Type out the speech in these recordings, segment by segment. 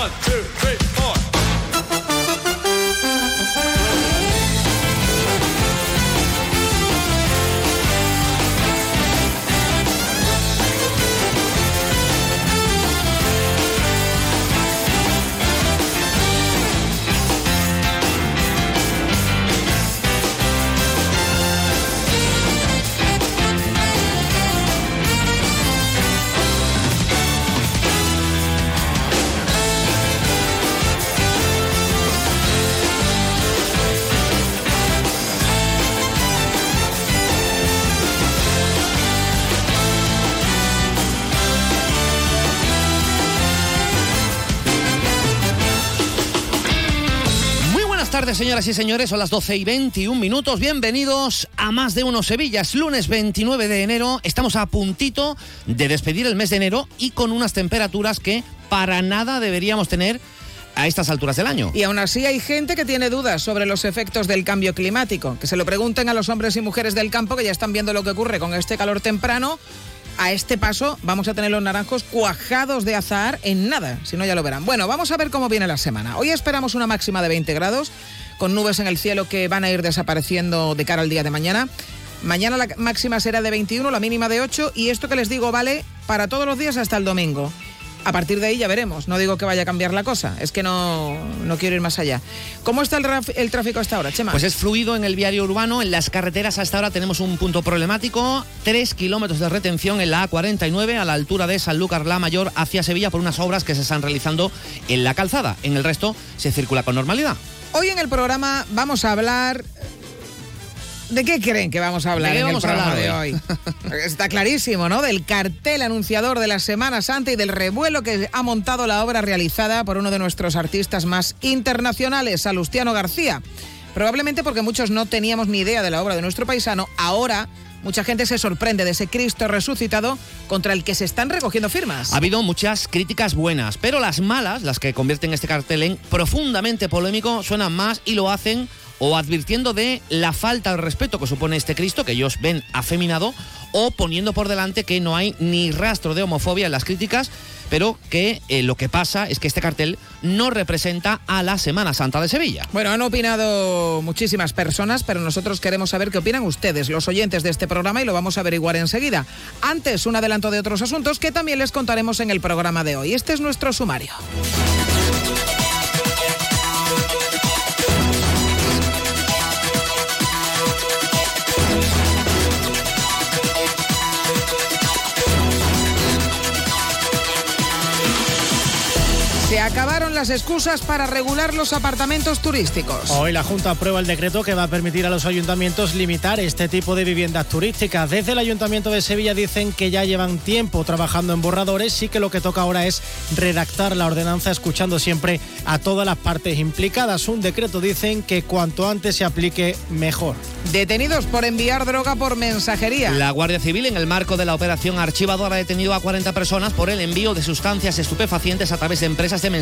One, two, señoras y señores. Son las 12 y 21 minutos. Bienvenidos a Más de Uno Sevilla. Es lunes 29 de enero. Estamos a puntito de despedir el mes de enero y con unas temperaturas que para nada deberíamos tener a estas alturas del año. Y aún así hay gente que tiene dudas sobre los efectos del cambio climático. Que se lo pregunten a los hombres y mujeres del campo que ya están viendo lo que ocurre con este calor temprano. A este paso vamos a tener los naranjos cuajados de azahar en nada, si no ya lo verán. Bueno, vamos a ver cómo viene la semana. Hoy esperamos una máxima de 20 grados, con nubes en el cielo que van a ir desapareciendo de cara al día de mañana. Mañana la máxima será de 21, la mínima de 8 y esto que les digo vale para todos los días hasta el domingo. A partir de ahí ya veremos. No digo que vaya a cambiar la cosa, es que no, no quiero ir más allá. ¿Cómo está el, tráfico hasta ahora, Chema? Pues es fluido en el viario urbano. En las carreteras hasta ahora tenemos un punto problemático. Tres kilómetros de retención en la A49 a la altura de Sanlúcar la Mayor hacia Sevilla por unas obras que se están realizando en la calzada. En el resto se circula con normalidad. Hoy en el programa vamos a hablar. ¿De qué creen que vamos a hablar ¿De en vamos el a programa hablar de hoy? Está clarísimo, ¿no? Del cartel anunciador de la Semana Santa y del revuelo que ha montado la obra realizada por uno de nuestros artistas más internacionales, Salustiano García. Probablemente porque muchos no teníamos ni idea de la obra de nuestro paisano, ahora mucha gente se sorprende de ese Cristo resucitado contra el que se están recogiendo firmas. Ha habido muchas críticas buenas, pero las malas, las que convierten este cartel en profundamente polémico, suenan más y lo hacen o advirtiendo de la falta de respeto que supone este Cristo, que ellos ven afeminado, o poniendo por delante que no hay ni rastro de homofobia en las críticas, pero que eh, lo que pasa es que este cartel no representa a la Semana Santa de Sevilla. Bueno, han opinado muchísimas personas, pero nosotros queremos saber qué opinan ustedes, los oyentes de este programa, y lo vamos a averiguar enseguida. Antes, un adelanto de otros asuntos que también les contaremos en el programa de hoy. Este es nuestro sumario. Acabaron las excusas para regular los apartamentos turísticos. Hoy la Junta aprueba el decreto que va a permitir a los ayuntamientos limitar este tipo de viviendas turísticas. Desde el Ayuntamiento de Sevilla dicen que ya llevan tiempo trabajando en borradores y que lo que toca ahora es redactar la ordenanza escuchando siempre a todas las partes implicadas. Un decreto dicen que cuanto antes se aplique mejor. Detenidos por enviar droga por mensajería. La Guardia Civil, en el marco de la operación Archivador, ha detenido a 40 personas por el envío de sustancias estupefacientes a través de empresas de mensajería.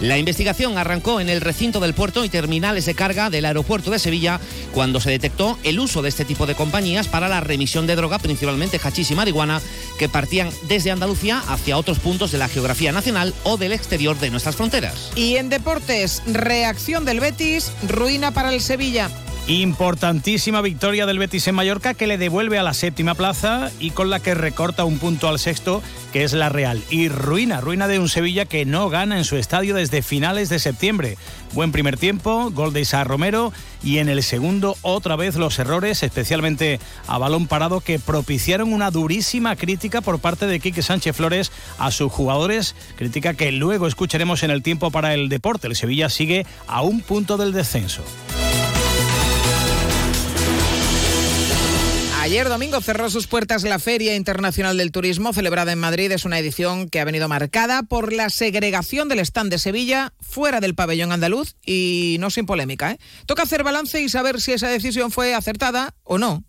La investigación arrancó en el recinto del puerto y terminales de carga del aeropuerto de Sevilla cuando se detectó el uso de este tipo de compañías para la remisión de droga, principalmente hachís y marihuana, que partían desde Andalucía hacia otros puntos de la geografía nacional o del exterior de nuestras fronteras. Y en deportes, reacción del Betis, ruina para el Sevilla. Importantísima victoria del Betis en Mallorca que le devuelve a la séptima plaza y con la que recorta un punto al sexto, que es la Real. Y ruina, ruina de un Sevilla que no gana en su estadio desde finales de septiembre. Buen primer tiempo, gol de Isa Romero y en el segundo otra vez los errores, especialmente a balón parado, que propiciaron una durísima crítica por parte de Quique Sánchez Flores a sus jugadores, crítica que luego escucharemos en el tiempo para el deporte. El Sevilla sigue a un punto del descenso. Ayer domingo cerró sus puertas la Feria Internacional del Turismo, celebrada en Madrid. Es una edición que ha venido marcada por la segregación del stand de Sevilla fuera del pabellón andaluz y no sin polémica. ¿eh? Toca hacer balance y saber si esa decisión fue acertada o no.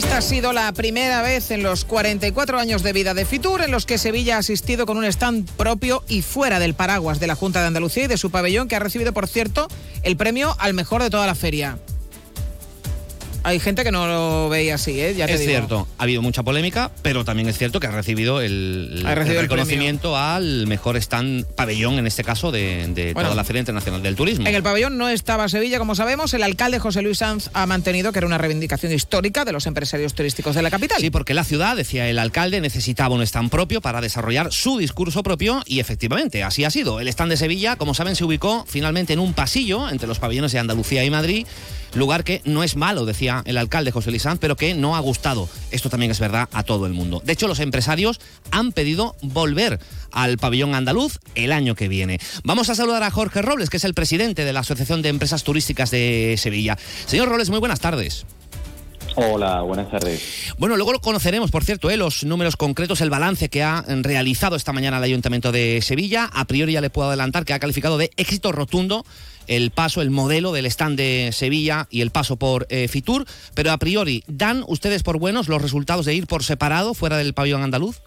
Esta ha sido la primera vez en los 44 años de vida de Fitur en los que Sevilla ha asistido con un stand propio y fuera del paraguas de la Junta de Andalucía y de su pabellón, que ha recibido, por cierto, el premio al mejor de toda la feria hay gente que no lo veía así, ¿eh? Ya es cierto, ha habido mucha polémica, pero también es cierto que ha recibido el, reconocimiento al mejor stand pabellón, en este caso, de, toda la Feria Internacional del Turismo. En el pabellón no estaba Sevilla, como sabemos. El alcalde José Luis Sanz ha mantenido que era una reivindicación histórica de los empresarios turísticos de la capital. Sí, porque la ciudad, decía el alcalde, necesitaba un stand propio para desarrollar su discurso propio y efectivamente así ha sido. El stand de Sevilla, como saben, se ubicó finalmente en un pasillo entre los pabellones de Andalucía y Madrid lugar que no es malo, decía el alcalde José Luis pero que no ha gustado. Esto también es verdad a todo el mundo. De hecho, los empresarios han pedido volver al pabellón andaluz el año que viene. Vamos a saludar a Jorge Robles, que es el presidente de la Asociación de Empresas Turísticas de Sevilla. Señor Robles, muy buenas tardes. Hola, buenas tardes. Bueno, luego lo conoceremos, por cierto, ¿eh? los números concretos, el balance que ha realizado esta mañana el Ayuntamiento de Sevilla. A priori ya le puedo adelantar que ha calificado de éxito rotundo el paso, el modelo del stand de Sevilla y el paso por eh, Fitur, pero a priori, ¿dan ustedes por buenos los resultados de ir por separado fuera del pabellón andaluz?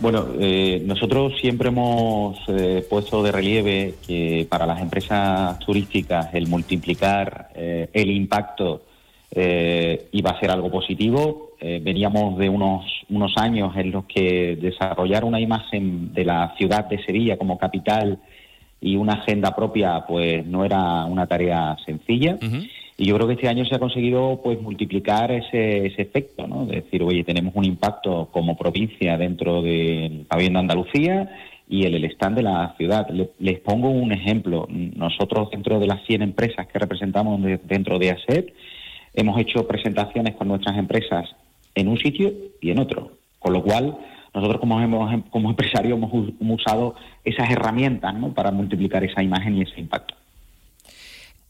Bueno, eh, nosotros siempre hemos eh, puesto de relieve que para las empresas turísticas el multiplicar el impacto iba a ser algo positivo. veníamos de unos, unos años en los que desarrollar una imagen de la ciudad de Sevilla como capital y una agenda propia pues no era una tarea sencilla. Y yo creo que este año se ha conseguido pues multiplicar ese, ese efecto, ¿no? De decir, oye, tenemos un impacto como provincia dentro del pabellón de Andalucía y el, el stand de la ciudad. les pongo un ejemplo. Nosotros dentro de las 100 empresas que representamos dentro de ASET hemos hecho presentaciones con nuestras empresas en un sitio y en otro. Con lo cual, nosotros como, hemos, como empresarios hemos, usado esas herramientas para multiplicar esa imagen y ese impacto.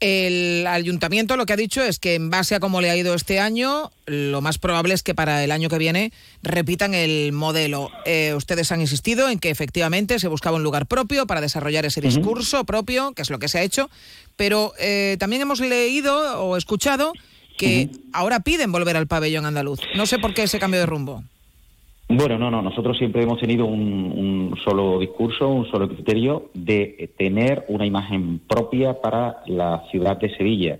El ayuntamiento lo que ha dicho es que en base a cómo le ha ido este año, lo más probable es que para el año que viene repitan el modelo. Eh, ustedes han insistido en que efectivamente se buscaba un lugar propio para desarrollar ese discurso propio, que es lo que se ha hecho, pero eh, también hemos leído o escuchado que ahora piden volver al pabellón andaluz. No sé por qué ese cambio de rumbo. Bueno, no, no. Nosotros siempre hemos tenido un, solo discurso, un solo criterio de tener una imagen propia para la ciudad de Sevilla.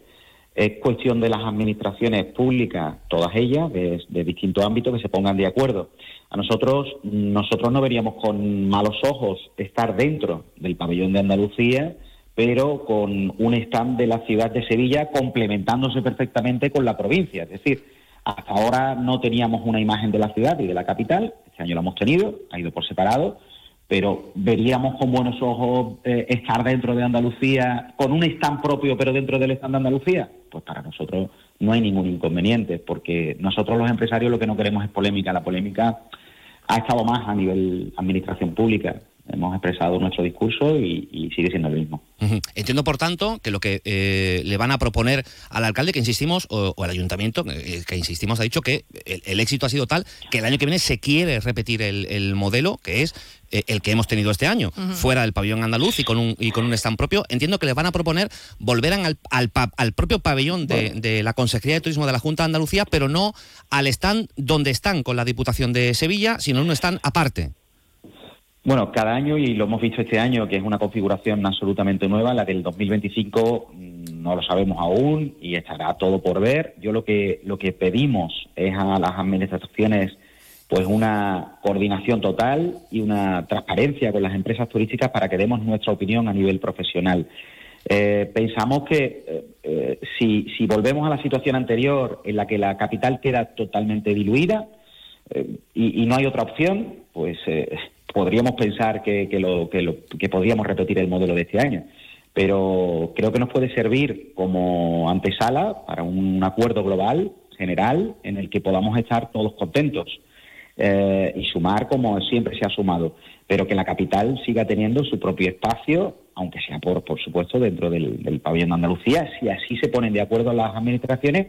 Es cuestión de las administraciones públicas, todas ellas, de, distintos ámbitos, que se pongan de acuerdo. A nosotros, nosotros no veríamos con malos ojos estar dentro del pabellón de Andalucía, pero con un stand de la ciudad de Sevilla complementándose perfectamente con la provincia. Es decir, hasta ahora no teníamos una imagen de la ciudad y de la capital, este año lo hemos tenido, ha ido por separado, pero veríamos con buenos ojos eh, estar dentro de Andalucía con un stand propio, pero dentro del stand de Andalucía. Pues para nosotros no hay ningún inconveniente, porque nosotros los empresarios lo que no queremos es polémica. La polémica ha estado más a nivel administración pública hemos expresado nuestro discurso y, sigue siendo el mismo. Entiendo, por tanto, que lo que eh, le van a proponer al alcalde, que insistimos, o, al ayuntamiento, eh, que insistimos, ha dicho que el, éxito ha sido tal que el año que viene se quiere repetir el, modelo, que es eh, el que hemos tenido este año, fuera del pabellón andaluz y con un, y con un stand propio. Entiendo que le van a proponer volver al, al, propio pabellón de, de, la Consejería de Turismo de la Junta de Andalucía, pero no al stand donde están con la Diputación de Sevilla, sino en un stand aparte. Bueno, cada año, y lo hemos visto este año, que es una configuración absolutamente nueva, la del 2025 mm, no lo sabemos aún y estará todo por ver. Yo lo que, lo que pedimos es a las administraciones pues una coordinación total y una transparencia con las empresas turísticas para que demos nuestra opinión a nivel profesional. Eh, pensamos que eh, eh, si, si volvemos a la situación anterior en la que la capital queda totalmente diluida y, y, no hay otra opción, pues podríamos pensar que, lo, que, lo, que podríamos repetir el modelo de este año. Pero creo que nos puede servir como antesala para un acuerdo global, general, en el que podamos estar todos contentos eh, y sumar como siempre se ha sumado, pero que la capital siga teniendo su propio espacio, aunque sea por, por supuesto dentro del, del pabellón de Andalucía, si así se ponen de acuerdo las administraciones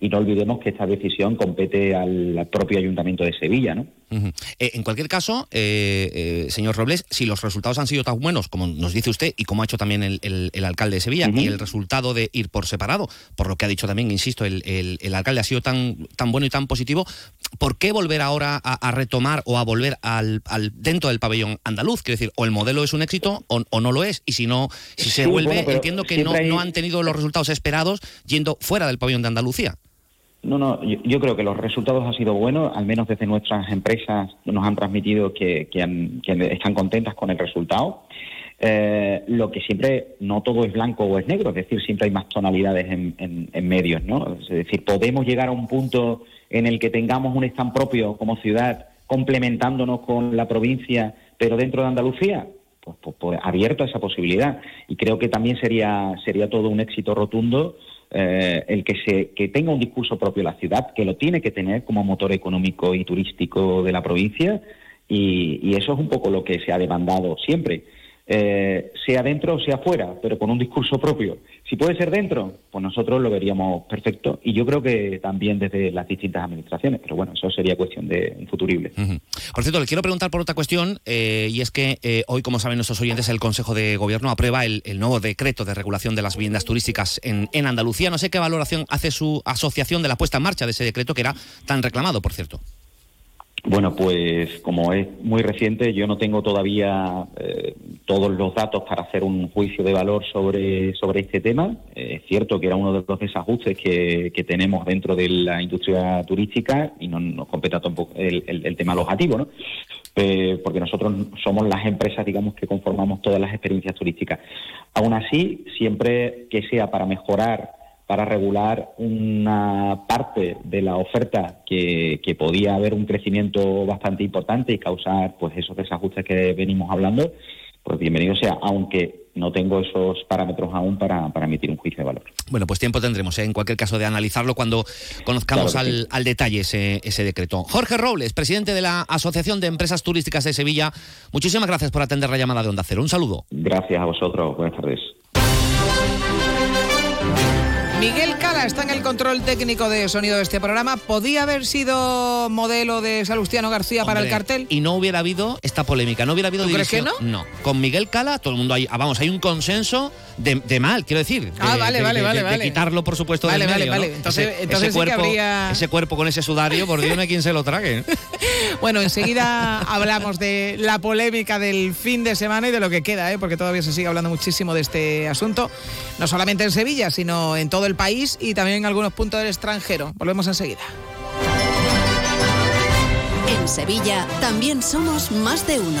y no olvidemos que esta decisión compete al propio Ayuntamiento de Sevilla, ¿no? Eh, en cualquier caso, eh, señor Robles, si los resultados han sido tan buenos como nos dice usted y como ha hecho también el, alcalde de Sevilla, y el resultado de ir por separado, por lo que ha dicho también, insisto, el, alcalde ha sido tan, tan bueno y tan positivo, ¿por qué volver ahora a, retomar o a volver al, dentro del pabellón andaluz? Quiero decir, o el modelo es un éxito o, no lo es, y si no, si se vuelve, entiendo que no, no han tenido los resultados esperados yendo fuera del pabellón de Andalucía. No, no, yo, creo que los resultados han sido buenos, al menos desde nuestras empresas nos han transmitido que, están contentas con el resultado. Eh, lo que siempre, no todo es blanco o es negro, es decir, siempre hay más tonalidades en, medios, ¿no? Es decir, podemos llegar a un punto en el que tengamos un stand propio como ciudad, complementándonos con la provincia, pero dentro de Andalucía, pues, pues, pues abierto a esa posibilidad. Y creo que también sería, sería todo un éxito rotundo eh, el que, se, que tenga un discurso propio la ciudad, que lo tiene que tener como motor económico y turístico de la provincia, y eso es un poco lo que se ha demandado siempre. Eh, sea dentro o sea fuera, pero con un discurso propio. Si puede ser dentro, pues nosotros lo veríamos perfecto y yo creo que también desde las distintas administraciones, pero bueno, eso sería cuestión de un futurible. Por cierto, le quiero preguntar por otra cuestión eh, y es que eh, hoy, como saben nuestros oyentes, el Consejo de Gobierno aprueba el, nuevo decreto de regulación de las viviendas turísticas en Andalucía. No sé qué valoración hace su asociación de la puesta en marcha de ese decreto que era tan reclamado, por cierto. Bueno, pues como es muy reciente, yo no tengo todavía eh, todos los datos para hacer un juicio de valor sobre, sobre este tema. Eh, es cierto que era uno de los desajustes que, que tenemos dentro de la industria turística y no nos compete tampoco el, el, tema alojativo, ¿no? Eh, porque nosotros somos las empresas, digamos, que conformamos todas las experiencias turísticas. Aún así, siempre que sea para mejorar para regular una parte de la oferta que, podía haber un crecimiento bastante importante y causar pues esos desajustes que venimos hablando, pues bienvenido sea, aunque no tengo esos parámetros aún para, emitir un juicio de valor. Bueno, pues tiempo tendremos, ¿eh? en cualquier caso, de analizarlo cuando conozcamos al, al, detalle ese, ese decreto. Jorge Robles, presidente de la Asociación de Empresas Turísticas de Sevilla, muchísimas gracias por atender la llamada de Onda Cero. Un saludo. Gracias a vosotros. Buenas tardes. Miguel Cala está en el control técnico de sonido de este programa. ¿Podía haber sido modelo de Salustiano García para el cartel? Y no hubiera habido esta polémica, no hubiera habido ¿Tú crees que no? No. Con Miguel Cala, todo el mundo hay, ah, vamos, hay un consenso de, mal, quiero decir. ah, vale, vale, vale, de, quitarlo, por supuesto, vale, del vale, vale. Entonces, ese, entonces cuerpo, habría... ese cuerpo con ese sudario, por Dios, no hay quien se lo trague. bueno, enseguida hablamos de la polémica del fin de semana y de lo que queda, ¿eh? porque todavía se sigue hablando muchísimo de este asunto, no solamente en Sevilla, sino en todo el país y también en algunos puntos del extranjero. Volvemos enseguida. En Sevilla también somos más de uno.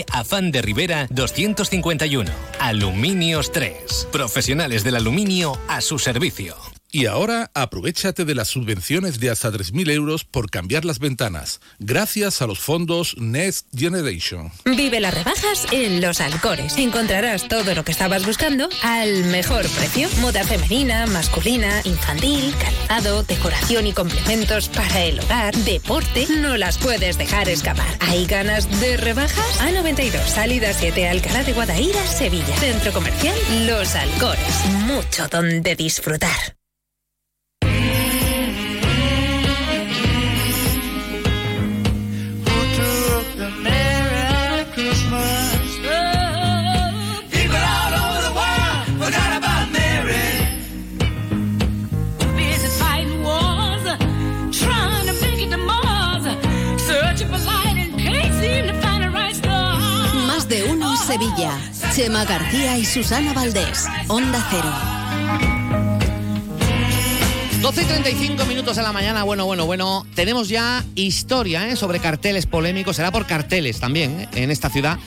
Afán de Rivera 251. Aluminios 3. Profesionales del aluminio a su servicio. Y ahora aprovechate de las subvenciones de hasta 3.000 euros por cambiar las ventanas, gracias a los fondos Next Generation. Vive las rebajas en Los Alcores. Encontrarás todo lo que estabas buscando al mejor precio. Moda femenina, masculina, infantil, calzado, decoración y complementos para el hogar, deporte. No las puedes dejar escapar. ¿Hay ganas de rebajas? A92, salida 7, Alcalá de Guadaira, Sevilla. Centro comercial Los Alcores. Mucho donde disfrutar. Sevilla. Chema García y Susana Valdés. Onda Cero. 12 y 35 minutos de la mañana, bueno, bueno, bueno. Tenemos ya historia ¿eh? sobre carteles polémicos, será por carteles también ¿eh? en esta ciudad.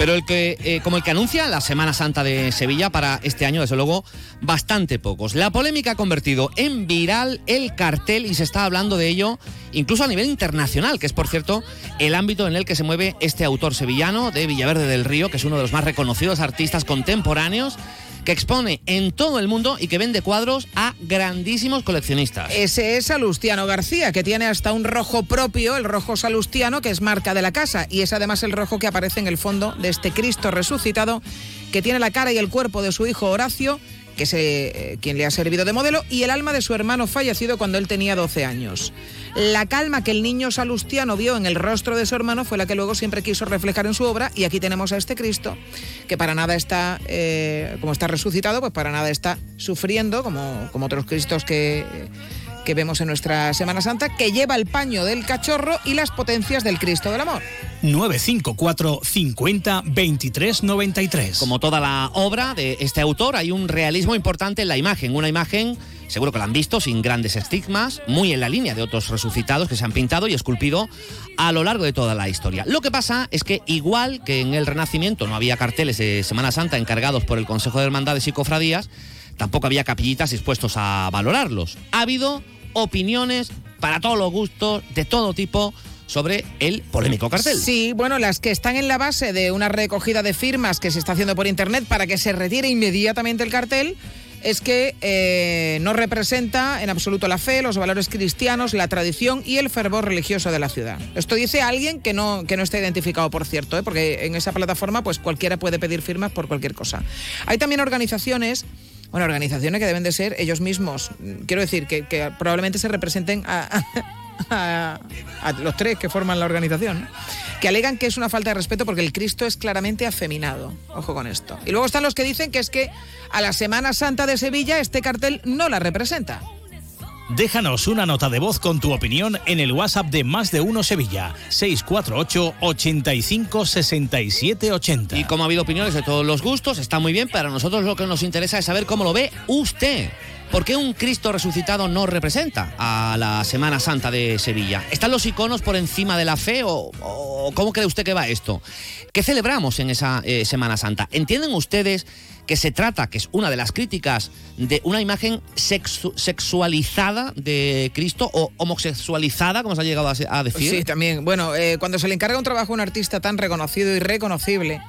Pero el que, eh, como el que anuncia la Semana Santa de Sevilla para este año, desde luego, bastante pocos. La polémica ha convertido en viral el cartel y se está hablando de ello incluso a nivel internacional, que es, por cierto, el ámbito en el que se mueve este autor sevillano de Villaverde del Río, que es uno de los más reconocidos artistas contemporáneos que expone en todo el mundo y que vende cuadros a grandísimos coleccionistas. Ese es Salustiano García, que tiene hasta un rojo propio, el rojo salustiano, que es marca de la casa, y es además el rojo que aparece en el fondo de este Cristo resucitado, que tiene la cara y el cuerpo de su hijo Horacio que es eh, quien le ha servido de modelo, y el alma de su hermano fallecido cuando él tenía 12 años. La calma que el niño salustiano vio en el rostro de su hermano fue la que luego siempre quiso reflejar en su obra, y aquí tenemos a este Cristo, que para nada está, eh, como está resucitado, pues para nada está sufriendo, como, como otros Cristos que que vemos en nuestra Semana Santa, que lleva el paño del cachorro y las potencias del Cristo del Amor. 954 50 23 93. Como toda la obra de este autor, hay un realismo importante en la imagen. Una imagen, seguro que la han visto, sin grandes estigmas, muy en la línea de otros resucitados que se han pintado y esculpido a lo largo de toda la historia. Lo que pasa es que, igual que en el Renacimiento no había carteles de Semana Santa encargados por el Consejo de Hermandades y Cofradías, tampoco había capillitas dispuestos a valorarlos. Ha habido opiniones para todos los gustos, de todo tipo, sobre el polémico cartel. Sí, bueno, las que están en la base de una recogida de firmas que se está haciendo por internet para que se retire inmediatamente el cartel es que eh, no representa en absoluto la fe, los valores cristianos, la tradición y el fervor religioso de la ciudad. Esto dice alguien que no, que no está identificado, por cierto, ¿eh? porque en esa plataforma pues cualquiera puede pedir firmas por cualquier cosa. Hay también organizaciones bueno, organizaciones que deben de ser ellos mismos. Quiero decir, que, probablemente se representen a, los tres que forman la organización, que alegan que es una falta de respeto porque el Cristo es claramente afeminado. Ojo con esto. Y luego están los que dicen que es que a la Semana Santa de Sevilla este cartel no la representa. Déjanos una nota de voz con tu opinión en el WhatsApp de Más de Uno Sevilla, 648 85 67 80. Y como ha habido opiniones de todos los gustos, está muy bien, pero a nosotros lo que nos interesa es saber cómo lo ve usted. ¿Por qué un Cristo resucitado no representa a la Semana Santa de Sevilla? ¿Están los iconos por encima de la fe o, cómo cree usted que va esto? ¿Qué celebramos en esa eh, Semana Santa? ¿Entienden ustedes que se trata, que es una de las críticas, de una imagen sexualizada de Cristo o homosexualizada, como se ha llegado a, decir? Sí, también. Bueno, eh, cuando se le encarga un trabajo a un artista tan reconocido y reconocible,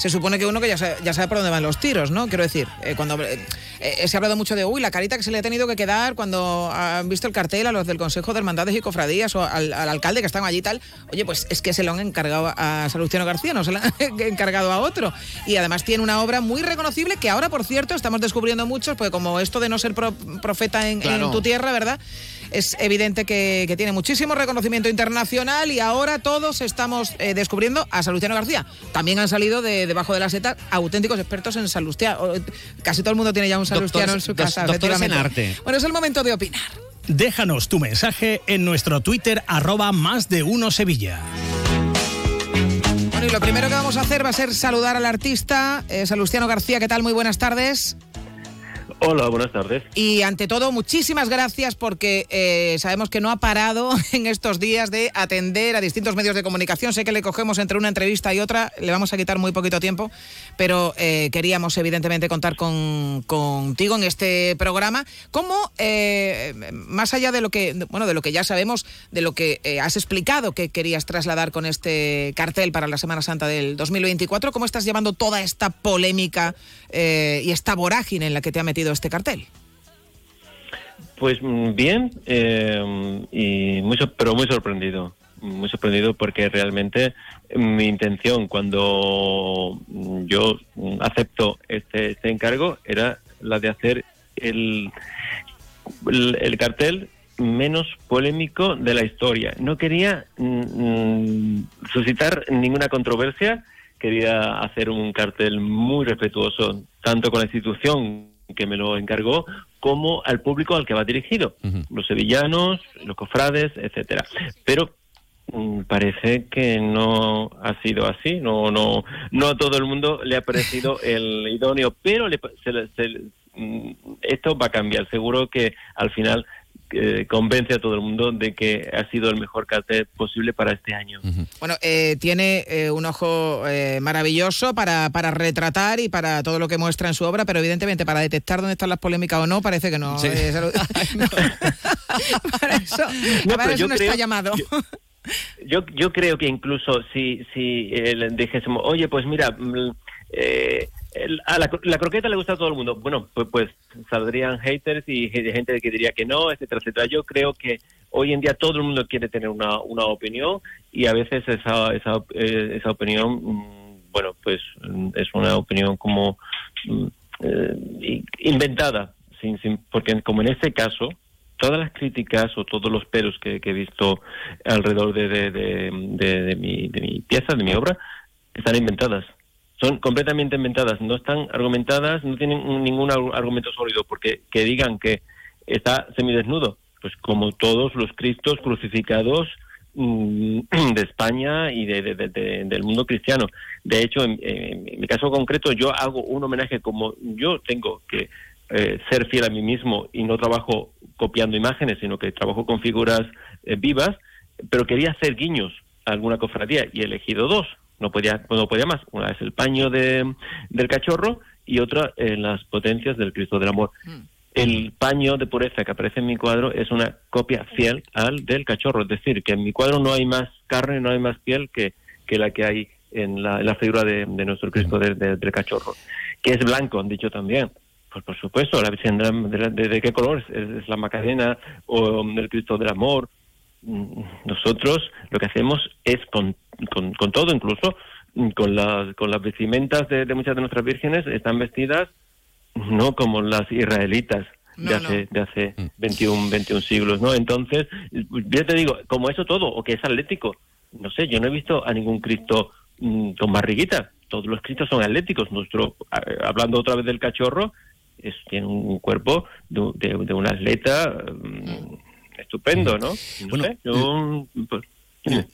se supone que uno que ya sabe, ya sabe por dónde van los tiros, ¿no? Quiero decir, eh, cuando eh, eh, se ha hablado mucho de, uy, la carita que se le ha tenido que quedar cuando han visto el cartel a los del Consejo de Hermandades y Cofradías o al, alcalde que están allí y tal, oye, pues es que se lo han encargado a Salustiano García, no se lo han encargado a otro. Y además tiene una obra muy reconocible que ahora, por cierto, estamos descubriendo muchos, pues como esto de no ser profeta en, en tu tierra, ¿verdad? Es evidente que, tiene muchísimo reconocimiento internacional y ahora todos estamos eh, descubriendo a Salustiano García. También han salido de debajo de la seta auténticos expertos en Salustiano. Casi todo el mundo tiene ya un Salustiano en su casa. Doctores en arte. Bueno, es el momento de opinar. Déjanos tu mensaje en nuestro Twitter arroba más de uno Sevilla. Bueno, y lo primero que vamos a hacer va a ser saludar al artista, eh, Salustiano García. ¿Qué tal? Muy buenas tardes. Hola, buenas tardes. Y ante todo, muchísimas gracias porque eh, sabemos que no ha parado en estos días de atender a distintos medios de comunicación. Sé que le cogemos entre una entrevista y otra, le vamos a quitar muy poquito tiempo, pero eh, queríamos evidentemente contar con, contigo en este programa. ¿Cómo, eh, más allá de lo que, bueno, de lo que ya sabemos, de lo que has explicado que querías trasladar con este cartel para la Semana Santa del 2024, cómo estás llevando toda esta polémica y esta vorágine en la que te ha metido este cartel? Pues mm, bien, eh, y mucho, pero muy sorprendido. Muy sorprendido porque realmente mi intención cuando yo acepto este, este encargo era la de hacer el, el, cartel menos polémico de la historia. No quería mm, mm, suscitar ninguna controversia, quería hacer un cartel muy respetuoso tanto con la institución que me lo encargó, como al público al que va dirigido, los sevillanos, los cofrades, etcétera. Pero mm, parece que no ha sido así, no no no a todo el mundo le ha parecido el idóneo, pero le, mm, esto va a cambiar, seguro que al final convence a todo el mundo de que ha sido el mejor cartel posible para este año. Bueno, eh, tiene eh, un ojo eh, maravilloso para, para retratar y para todo lo que muestra en su obra, pero evidentemente para detectar dónde están las polémicas o no, parece que no. para eso no, está llamado. Yo, yo, creo que incluso si, si dijésemos, oye, pues mira, a la, croqueta le gusta a todo el mundo. Bueno, pues, pues saldrían haters y gente que diría que no, etcétera, etcétera. Yo creo que hoy en día todo el mundo quiere tener una, una opinión y a veces esa, esa, eh, esa opinión, mm, bueno, pues mm, es una opinión como mm, eh, inventada, sin, sin, porque como en este caso, todas las críticas o todos los peros que, he visto alrededor de, de, de, mi, de mi pieza, de mi obra, están inventadas son completamente inventadas, no están argumentadas, no tienen ningún argumento sólido, porque que digan que está semidesnudo, pues como todos los cristos crucificados mm, de España y de, del mundo cristiano. De hecho, en, mi caso concreto, yo hago un homenaje como yo tengo que eh, ser fiel a mí mismo y no trabajo copiando imágenes, sino que trabajo con figuras eh, vivas, pero quería hacer guiños a alguna cofradía y he elegido dos no podía, no podía más. Una es el paño de, del cachorro y otra en las potencias del Cristo del Amor. Mm. El paño de pureza que aparece en mi cuadro es una copia fiel al del cachorro, es decir, que en mi cuadro no hay más carne, no hay más piel que, que la que hay en la, la figura de, nuestro Cristo mm. del cachorro, que es blanco, han dicho también. Pues por supuesto, la Virgen de, de, qué color es, la Macarena o el Cristo del Amor. Nosotros lo que hacemos es con con, con todo, incluso con las, con las vestimentas de, muchas de nuestras vírgenes, están vestidas no como las israelitas de hace, de hace 21, mm. 21 siglos, ¿no? Entonces, yo te digo, como eso todo, o que es atlético, no sé, yo no he visto a ningún Cristo mm, con barriguita, todos los Cristos son atléticos, nuestro, hablando otra vez del cachorro, es, tiene un cuerpo de, de, un atleta mm, estupendo, ¿no? bueno, yo, pues,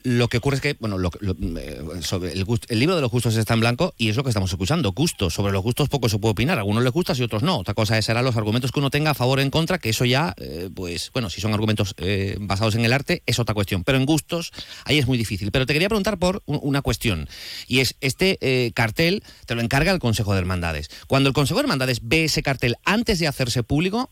lo que ocurre es que, bueno, eh, sobre el, el, libro de los gustos está en blanco y es lo que estamos escuchando, gustos. Sobre los gustos poco se puede opinar, a algunos les gustas y otros no. Otra cosa serán los argumentos que uno tenga a favor o en contra, que eso ya, eh, pues, bueno, si son argumentos eh, basados en el arte, es otra cuestión. Pero en gustos, ahí es muy difícil. Pero te quería preguntar por una cuestión, y es, este cartel te lo encarga el Consejo de Hermandades. Cuando el Consejo de Hermandades ve ese cartel antes de hacerse público,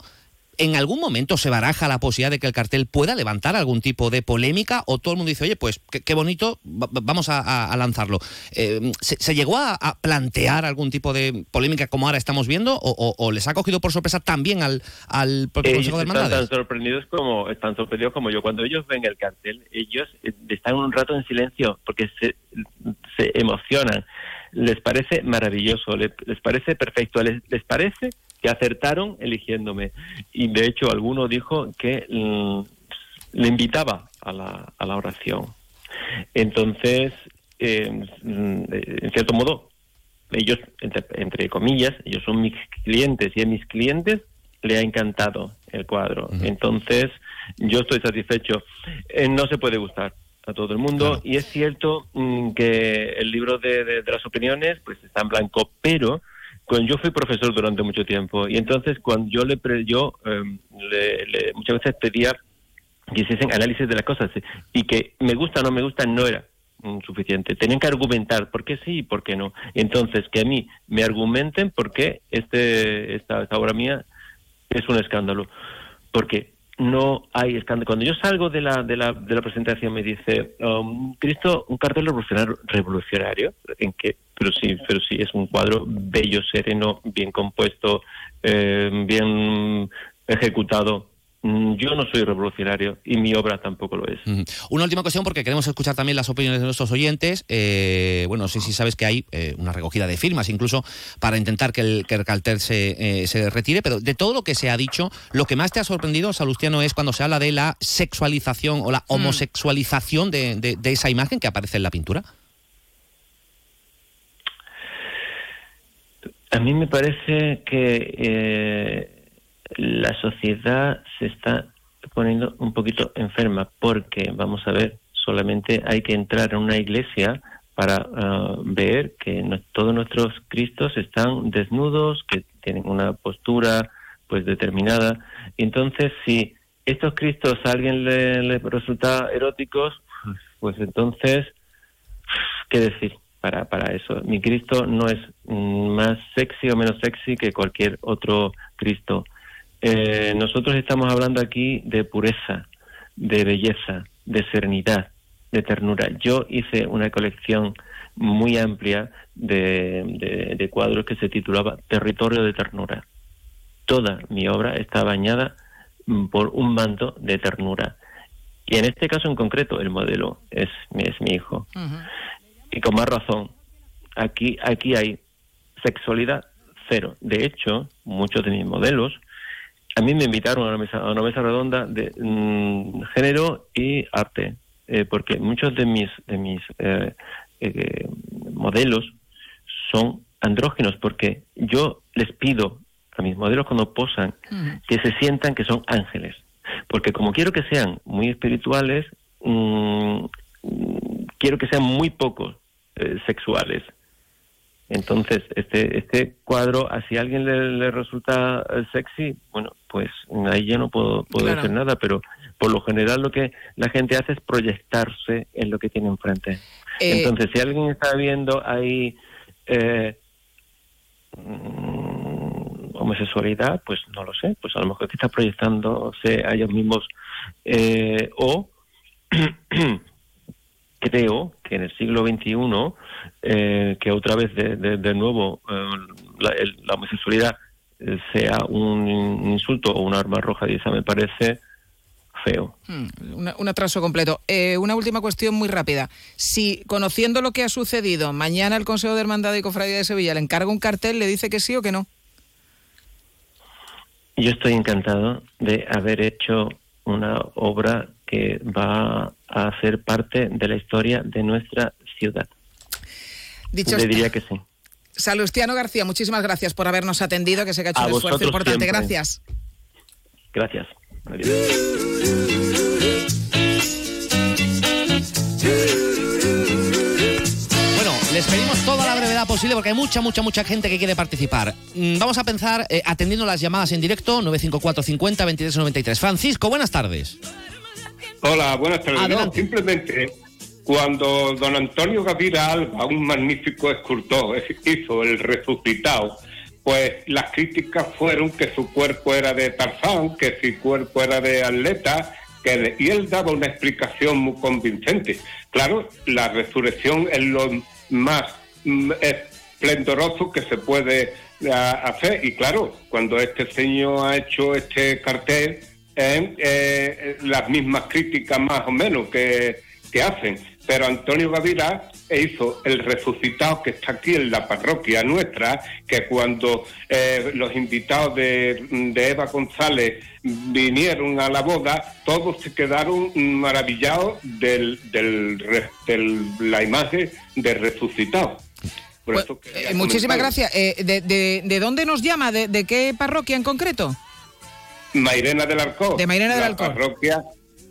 ¿En algún momento se baraja la posibilidad de que el cartel pueda levantar algún tipo de polémica o todo el mundo dice, oye, pues qué, bonito, vamos a, lanzarlo? Eh, ¿se, llegó a, plantear algún tipo de polémica como ahora estamos viendo o, les ha cogido por sorpresa también al, al propio Consejo de Hermandades? Están tan sorprendidos como, están sorprendidos como yo. Cuando ellos ven el cartel, ellos eh, están un rato en silencio porque se, se emocionan. Les parece maravilloso, les, parece perfecto, les, les parece que acertaron eligiéndome. Y de hecho alguno dijo que mm, le invitaba a la, a la oración. Entonces, eh, mm, en cierto modo, ellos, entre, comillas, ellos son mis clientes y a mis clientes le ha encantado el cuadro. Entonces, yo estoy satisfecho. Eh, no se puede gustar a todo el mundo y es cierto mm, que el libro de, de, las opiniones pues está en blanco, pero cuando yo fui profesor durante mucho tiempo y entonces cuando yo le yo em, le, muchas veces pedía que hiciesen análisis de las cosas y que me gusta o no me gusta no era suficiente. Tenían que argumentar por qué sí y por qué no. Entonces, que a mí me argumenten por qué este, esta, esta obra mía es un escándalo. Porque no hay escándalo. Cuando yo salgo de la, de la, de la presentación me dice, um, Cristo, un cartel revolucionario, en que pero sí, pero sí es un cuadro bello, sereno, bien compuesto, eh, bien ejecutado. Mm, yo no soy revolucionario y mi obra tampoco lo es. Una última cuestión porque queremos escuchar también las opiniones de nuestros oyentes. Eh, bueno, no sé si sabes que hay eh, una recogida de firmas incluso para intentar que el, que el se, se, retire, pero de todo lo que se ha dicho, lo que más te ha sorprendido, Salustiano, es cuando se habla de la sexualización o la mm. homosexualización de, de esa imagen que aparece en la pintura. A mí me parece que eh, la sociedad se está poniendo un poquito enferma porque, vamos a ver, solamente hay que entrar en una iglesia para ah, ver que no- todos nuestros Cristos están desnudos, que tienen una postura pues determinada. Y entonces, si estos Cristos a alguien le, le resulta eróticos, pues, pues entonces, ¿qué decir? Para, para eso, mi Cristo no es mm, más sexy o menos sexy que cualquier otro Cristo. Eh, nosotros estamos hablando aquí de pureza, de belleza, de serenidad, de ternura. Yo hice una colección muy amplia de, de- de cuadros que se titulaba Territorio de Ternura. Toda mi obra está bañada mm, por un manto de ternura. Y en este caso en concreto, el modelo es, es mi hijo. Y con más razón, aquí, aquí hay sexualidad cero. De hecho, muchos de mis modelos, a mí me invitaron a una mesa, a una mesa redonda de mm, género y arte, eh, porque muchos de mis, de mis eh, eh, modelos son andrógenos, porque yo les pido a mis modelos cuando posan que se sientan que son ángeles. Porque como quiero que sean muy espirituales, mm, mm, quiero que sean muy pocos sexuales. Entonces, este este cuadro, a si a alguien le, le resulta eh, sexy, bueno, pues ahí yo no puedo, puedo Claro. hacer nada, pero por lo general lo que la gente hace es proyectarse en lo que tiene enfrente. Eh, Entonces, si alguien está viendo ahí eh, mm, homosexualidad, pues no lo sé, pues a lo mejor que está proyectándose a ellos mismos eh, o creo que en el siglo XXI, eh, que otra vez de, de- de nuevo eh, la, el- la homosexualidad eh, sea un insulto o un arma roja, y esa me parece feo. Hmm, un atraso completo. Eh, una última cuestión muy rápida. Si, conociendo lo que ha sucedido, mañana el Consejo de Hermandad y Cofradía de Sevilla le encarga un cartel, ¿le dice que sí o que no? Yo estoy encantado de haber hecho una obra que va a ser parte de la historia de nuestra ciudad. Dicho Le está. diría que sí. Salustiano García, muchísimas gracias por habernos atendido, que sé que ha hecho A un esfuerzo importante. siempre. Gracias. Gracias. Adiós. Bueno, les pedimos toda la brevedad posible porque hay mucha, mucha, mucha gente que quiere participar. Mm, Vamos a pensar eh, atendiendo las llamadas en directo 954 50 2393. Francisco, buenas tardes. Hola, buenas tardes. No, simplemente cuando don Antonio Gavira Alba, un magnífico escultor, hizo el resucitado, pues las críticas fueron que su cuerpo era de Tarzán, que su cuerpo era de atleta, que y él daba una explicación muy convincente. Claro, la resurrección es lo más mm, esplendoroso que se puede ah, hacer. Y claro, cuando este señor ha hecho este cartel, eh, eh, las mismas críticas más o menos que, que hacen. Pero Antonio Gavira hizo el resucitado que está aquí en la parroquia nuestra, que cuando eh, los invitados de, de Eva González vinieron a la boda, todos se quedaron maravillados del, del, del- la imagen de resucitado. Por eso quería Eh, muchísimas gracias. Eh, de, de- de dónde nos llama? ¿De, de qué parroquia en concreto? Mairena del Alcor. De Mairena del la Alcor. Parroquia,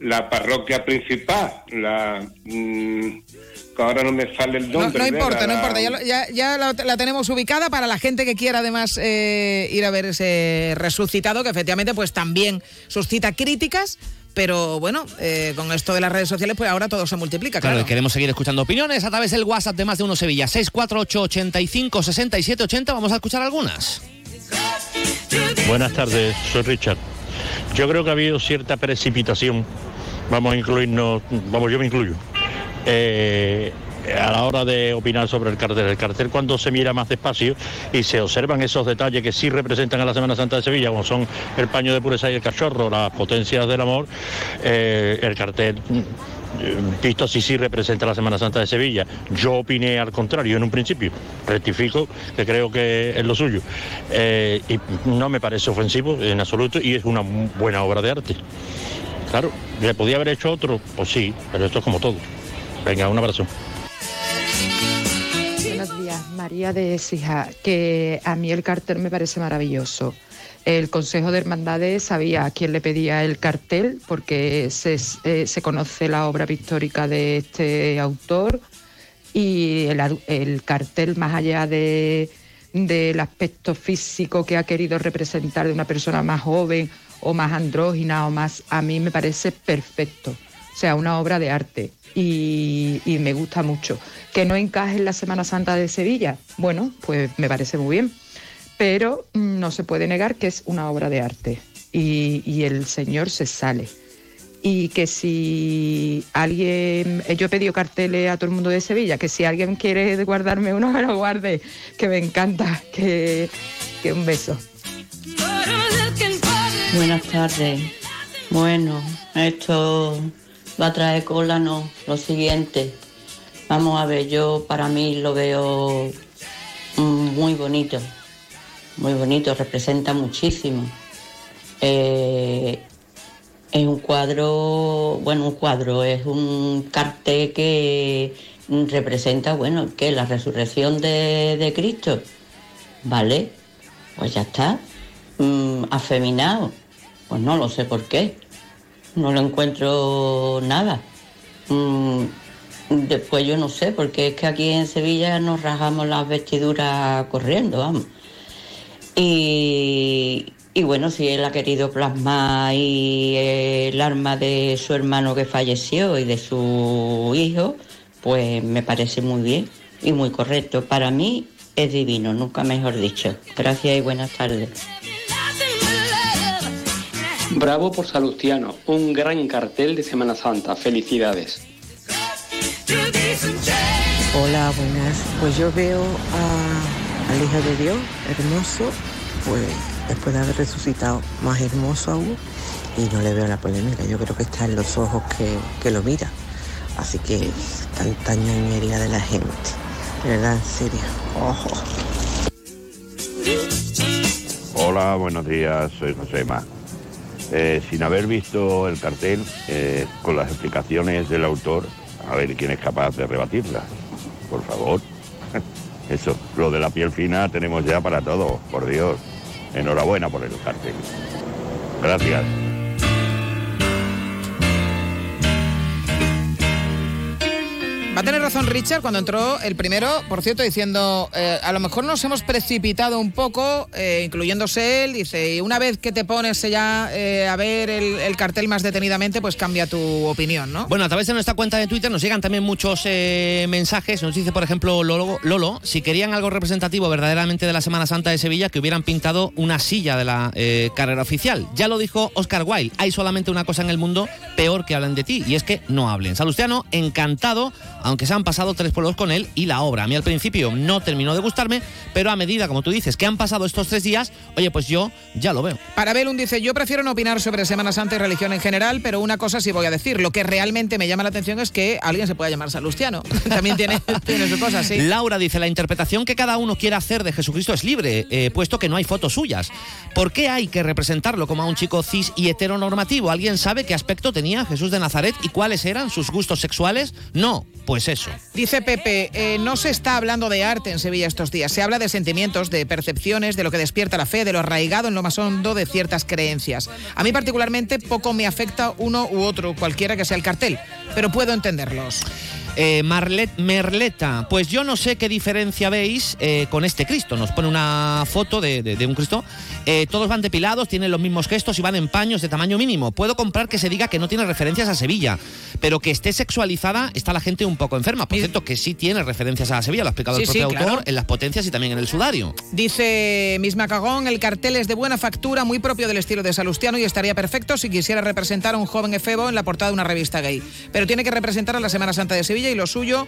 la parroquia principal, la mm, que ahora no me sale el No, nombre. no de importa, la- no importa. Ya, lo- ya, ya la, la tenemos ubicada para la gente que quiera además eh, ir a ver ese resucitado, que efectivamente pues también suscita críticas, pero bueno, eh, con esto de las redes sociales pues ahora todo se multiplica, Claro, claro. queremos seguir escuchando opiniones a través del WhatsApp de Más de Uno Sevilla. 648 85 67 80. Vamos a escuchar algunas. Buenas tardes, soy Richard. Yo creo que ha habido cierta precipitación, vamos a incluirnos, vamos, yo me incluyo, eh, a la hora de opinar sobre el cartel. El cartel cuando se mira más despacio y se observan esos detalles que sí representan a la Semana Santa de Sevilla, como son el paño de pureza y el cachorro, las potencias del amor, eh, el cartel mm, visto así sí representa la Semana Santa de Sevilla. Yo opiné al contrario en un principio, rectifico que creo que es lo suyo. Eh, y no me parece ofensivo en absoluto y es una buena obra de arte. Claro, ¿le podía haber hecho otro? Pues sí, pero esto es como todo. Venga, un abrazo. Buenos días, María de Sija, que a mí el cartel me parece maravilloso. El Consejo de Hermandades sabía a quién le pedía el cartel porque se, eh, se conoce la obra pictórica de este autor y el, el cartel más allá de, del aspecto físico que ha querido representar de una persona más joven o más andrógina o más, a mí me parece perfecto. O sea, una obra de arte y, y me gusta mucho. Que no encaje en la Semana Santa de Sevilla, bueno, pues me parece muy bien pero mm, no se puede negar que es una obra de arte y, y el señor se sale. Y que si alguien, eh, yo he pedido carteles a todo el mundo de Sevilla, que si alguien quiere guardarme uno, me lo guarde, que me encanta, que, que un beso. Buenas tardes. Bueno, esto va a traer cola, no. Lo siguiente. Vamos a ver, yo para mí lo veo mm, muy bonito. Muy bonito, representa muchísimo. Eh, es un cuadro, bueno, un cuadro, es un cartel que representa, bueno, que la resurrección de, de Cristo. ¿Vale? Pues ya está. Mm, afeminado. Pues no lo sé por qué. No lo encuentro nada. Mm, después yo no sé, porque es que aquí en Sevilla nos rajamos las vestiduras corriendo, vamos. Y, y bueno, si él ha querido plasmar y el arma de su hermano que falleció y de su hijo, pues me parece muy bien y muy correcto. Para mí es divino, nunca mejor dicho. Gracias y buenas tardes. Bravo por Salustiano, un gran cartel de Semana Santa. Felicidades. Hola, buenas. Pues yo veo a- al Hijo de Dios, hermoso, pues después de haber resucitado, más hermoso aún, y no le veo la polémica. Yo creo que está en los ojos que, que lo mira. Así que tanta ñoñería de la gente. De verdad, en serio. Ojo. Hola, buenos días, soy Josema. Eh, sin haber visto el cartel, eh, con las explicaciones del autor, a ver quién es capaz de rebatirlas. Por favor. Eso, lo de la piel fina tenemos ya para todo, por Dios. Enhorabuena por el cartel. Gracias. Va a tener razón Richard cuando entró el primero, por cierto, diciendo, eh, a lo mejor nos hemos precipitado un poco, eh, incluyéndose él, dice, y una vez que te pones ya eh, a ver el, el cartel más detenidamente, pues cambia tu opinión, ¿no? Bueno, a través de nuestra cuenta de Twitter nos llegan también muchos mensajes. Nos dice, por ejemplo, Lolo, Lolo, si querían algo representativo verdaderamente de la Semana Santa de Sevilla, que hubieran pintado una silla de la carrera oficial. Ya lo dijo Oscar Wilde, hay solamente una cosa en el mundo peor que hablan de ti, y es que no hablen. Salustiano, encantado, aunque se han pasado tres pueblos con él y la obra. A mí al principio no terminó de gustarme, pero a medida, como tú dices, que han pasado estos tres días, oye, pues yo ya lo veo. Para Belun dice, yo prefiero no opinar sobre Semana Santa y religión en general, pero una cosa sí voy a decir, lo que realmente me llama la atención es que alguien se pueda llamar Salustiano. También tiene, tiene su cosa, sí. Laura dice, la interpretación que cada uno quiera hacer de Jesucristo es libre, eh, puesto que no hay fotos suyas. ¿Por qué hay que representarlo como a un chico cis y heteronormativo? ¿Alguien sabe qué aspecto tenía Jesús de Nazaret y cuáles eran sus gustos sexuales? No, pues eso. Dice Pepe, eh, no se está hablando de arte en Sevilla estos días, se habla de sentimientos, de percepciones, de lo que despierta la fe, de lo arraigado en lo más hondo de ciertas creencias. A mí particularmente poco me afecta uno u otro, cualquiera que sea el cartel, pero puedo entenderlos. Eh, Marlet, Merleta, pues yo no sé qué diferencia veis eh, con este Cristo. Nos pone una foto de, de- de un Cristo. Eh, todos van depilados, tienen los mismos gestos y van en paños de tamaño mínimo. Puedo comprar que se diga que no tiene referencias a Sevilla, pero que esté sexualizada está la gente un poco enferma. Por cierto, que sí tiene referencias a Sevilla, lo ha explicado el sí, propio autor claro. en las potencias y también en el sudario. Dice Misma Cagón, el cartel es de buena factura, muy propio del estilo de Salustiano y estaría perfecto si quisiera representar a un joven efebo en la portada de una revista gay. Pero tiene que representar a la Semana Santa de Sevilla y lo suyo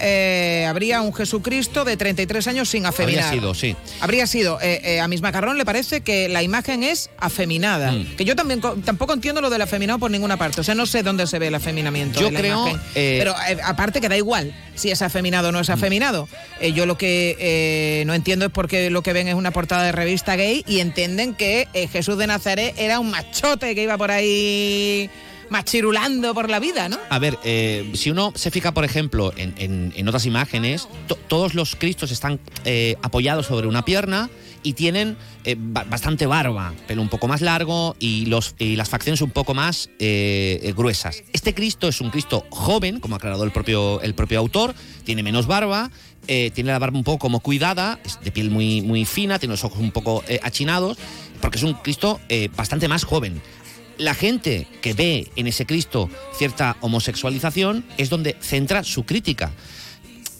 eh, habría un Jesucristo de 33 años sin afeminar. Habría sido, sí. Habría sido. eh, eh, a Misma Carrón le parece que la imagen es afeminada. Mm. Que yo también co- tampoco entiendo lo del afeminado por ninguna parte. O sea, no sé dónde se ve el afeminamiento. Yo de creo, Pero aparte que da igual si es afeminado o no es afeminado. Eh, yo lo que no entiendo es por qué lo que ven es una portada de revista gay y entienden que Jesús de Nazaret era un machote que iba por ahí machirulando por la vida, ¿no? A ver, eh, si uno se fija, por ejemplo, en, en- en otras imágenes, to- todos los cristos están eh, apoyados sobre una pierna y tienen eh, ba- bastante barba, pelo un poco más largo y, los, y las facciones un poco más gruesas. Este Cristo es un Cristo joven, como ha aclarado el propio, el propio autor, tiene menos barba, tiene la barba un poco como cuidada, es de piel muy, muy fina, tiene los ojos un poco achinados, porque es un Cristo bastante más joven. La gente que ve en ese Cristo cierta homosexualización es donde centra su crítica.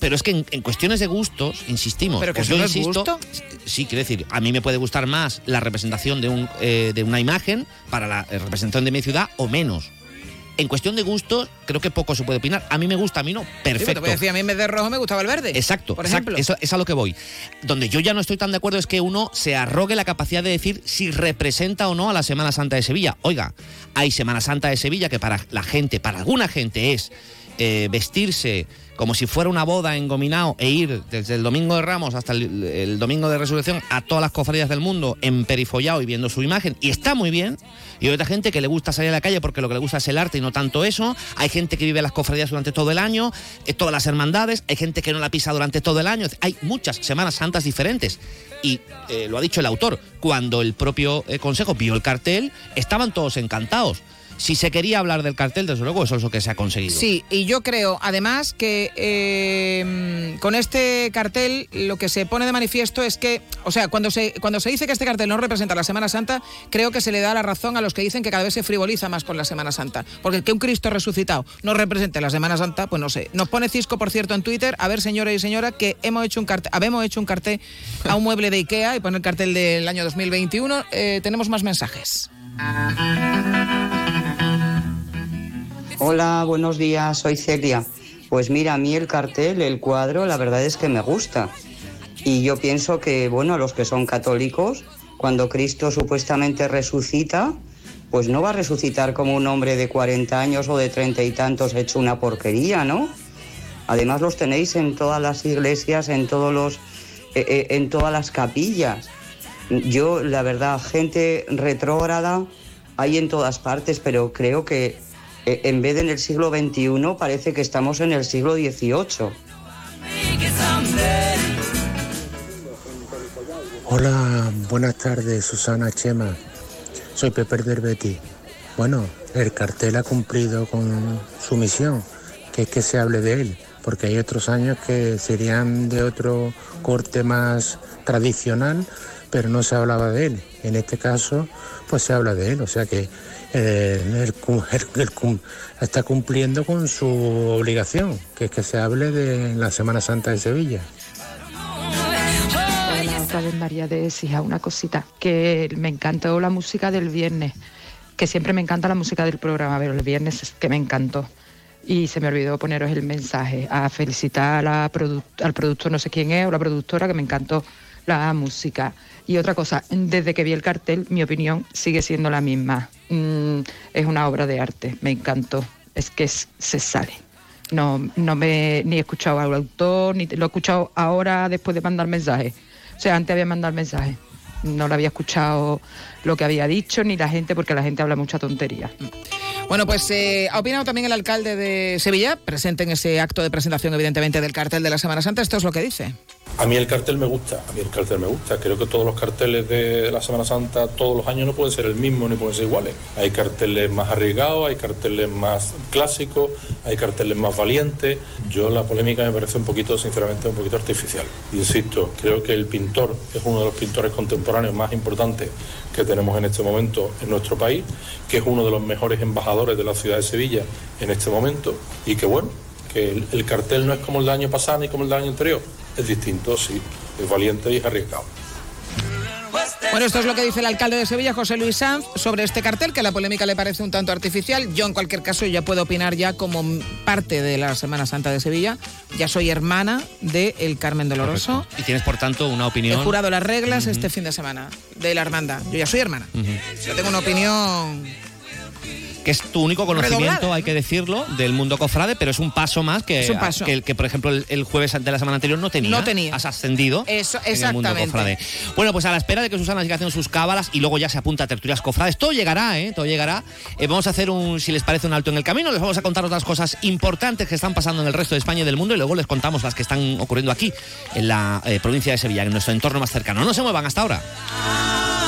Pero es que en, en cuestiones de gustos, insistimos. ¿Pero que pues yo no es insisto, gusto? Sí, quiero decir, a mí me puede gustar más la representación de, un, eh, de una imagen para la representación de mi ciudad o menos. En cuestión de gustos, creo que poco se puede opinar. A mí me gusta, a mí no. Sí, pero Perfecto. te voy a decir, a mí en vez de rojo me gustaba el verde. Exacto, Por exacto, ejemplo. eso es a lo que voy. Donde yo ya no estoy tan de acuerdo es que uno se arrogue la capacidad de decir si representa o no a la Semana Santa de Sevilla. Oiga, hay Semana Santa de Sevilla que para la gente, para alguna gente es eh, vestirse como si fuera una boda en Gominao e ir desde el Domingo de Ramos hasta el, el Domingo de Resurrección a todas las cofradías del mundo en perifollado y viendo su imagen. Y está muy bien. Y otra gente que le gusta salir a la calle porque lo que le gusta es el arte y no tanto eso. Hay gente que vive las cofradías durante todo el año, eh, todas las hermandades. Hay gente que no la pisa durante todo el año. Hay muchas Semanas Santas diferentes. Y eh, lo ha dicho el autor, cuando el propio eh, Consejo vio el cartel, estaban todos encantados. Si se quería hablar del cartel, desde luego eso es lo que se ha conseguido. Sí, y yo creo además que eh, con este cartel lo que se pone de manifiesto es que, o sea, cuando se, cuando se dice que este cartel no representa la Semana Santa, creo que se le da la razón a los que dicen que cada vez se frivoliza más con la Semana Santa. Porque que un Cristo resucitado no represente la Semana Santa, pues no sé. Nos pone Cisco, por cierto, en Twitter, a ver, señores y señora, que hemos hecho un cartel, habemos hecho un cartel a un mueble de Ikea y pone el cartel del año 2021. Eh, tenemos más mensajes. Hola, buenos días, soy Celia. Pues mira, a mí el cartel, el cuadro, la verdad es que me gusta. Y yo pienso que, bueno, los que son católicos, cuando Cristo supuestamente resucita, pues no va a resucitar como un hombre de 40 años o de 30 y tantos hecho una porquería, ¿no? Además los tenéis en todas las iglesias, en todos los, eh, eh, en todas las capillas. Yo, la verdad, gente retrógrada hay en todas partes, pero creo que en vez de en el siglo XXI parece que estamos en el siglo XVIII. Hola, buenas tardes, Susana Chema. Soy Pepe del. Bueno, el cartel ha cumplido con su misión, que es que se hable de él, porque hay otros años que serían de otro corte más tradicional, pero no se hablaba de él. En este caso, pues se habla de él, o sea que eh, el el- está cumpliendo con su obligación, que es que se hable de la Semana Santa de Sevilla. Vez María de Sija, una cosita, que me encantó la música del viernes, que siempre me encanta la música del programa, pero el viernes es que me encantó. Y se me olvidó poneros el mensaje, a felicitar al productor, no sé quién es, o la productora, que me encantó la música. Y otra cosa, desde que vi el cartel, mi opinión sigue siendo la misma. Mm, es una obra de arte, me encantó. Es que se sale. No, no me ni he escuchado al autor, ni lo he escuchado ahora después de mandar mensaje. O sea, antes había mandado el mensaje. No lo había escuchado lo que había dicho, ni la gente, porque la gente habla mucha tontería. Bueno, pues eh, ha opinado también el alcalde de Sevilla, presente en ese acto de presentación, evidentemente, del cartel de la Semana Santa. Esto es lo que dice. A mí el cartel me gusta, a mí el cartel me gusta. Creo que todos los carteles de la Semana Santa todos los años no pueden ser el mismo ni pueden ser iguales. Hay carteles más arriesgados, hay carteles más clásicos, hay carteles más valientes. Yo la polémica me parece un poquito, sinceramente, un poquito artificial. Insisto, creo que el pintor es uno de los pintores contemporáneos más importantes que tenemos en este momento en nuestro país, que es uno de los mejores embajadores de la ciudad de Sevilla en este momento y que bueno, que el, el cartel no es como el del año pasado ni como el del año anterior, es distinto, sí, es valiente y es arriesgado. Bueno, esto es lo que dice el alcalde de Sevilla, José Luis Sanz, sobre este cartel, que la polémica le parece un tanto artificial. Yo, en cualquier caso, ya puedo opinar ya como parte de la Semana Santa de Sevilla. Ya soy hermana de El Carmen Doloroso. Y tienes, por tanto, una He opinión. jurado las reglas este fin de semana de la hermandad. Yo ya soy hermana. Yo tengo una opinión que es tu único conocimiento, hay que decirlo, del mundo cofrade, pero es un paso más que, Es un paso. que, que, por ejemplo, el, el jueves de la semana anterior no tenía. No tenía. Has ascendido Eso, en el mundo cofrade. Bueno, pues a la espera de que Susana siga haciendo sus cábalas y luego ya se apunta a tertulias cofrades, todo llegará, ¿eh? Todo llegará. Eh, vamos a hacer un, si les parece, un alto en el camino. Les vamos a contar otras cosas importantes que están pasando en el resto de España y del mundo y luego les contamos las que están ocurriendo aquí, en la eh, provincia de Sevilla, en nuestro entorno más cercano. No se muevan hasta ahora.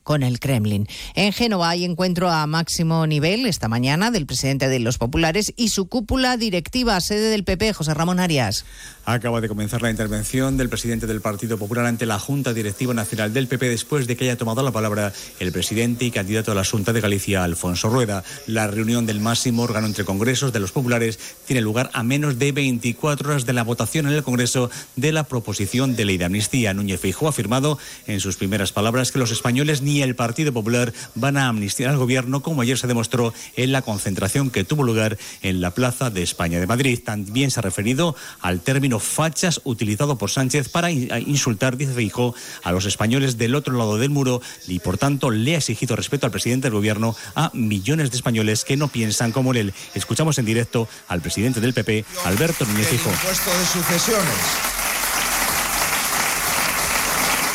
con el Kremlin. En Génova hay encuentro a máximo nivel esta mañana del presidente de los populares y su cúpula directiva, sede del PP, José Ramón Arias. Acaba de comenzar la intervención del presidente del Partido Popular ante la Junta Directiva Nacional del PP después de que haya tomado la palabra el presidente y candidato a la Junta de Galicia, Alfonso Rueda. La reunión del máximo órgano entre congresos de los populares tiene lugar a menos de 24 horas de la votación en el Congreso de la proposición de ley de amnistía. Núñez Feijóo ha afirmado en sus primeras palabras que los españoles ni el Partido Popular van a amnistiar al gobierno, como ayer se demostró en la concentración que tuvo lugar en la Plaza de España de Madrid. También se ha referido al término fachas utilizado por Sánchez para insultar, dice Feijóo, a los españoles del otro lado del muro y, por tanto, le ha exigido respeto al presidente del gobierno a millones de españoles que no piensan como él. Escuchamos en directo al presidente del PP, Alberto Núñez Feijóo.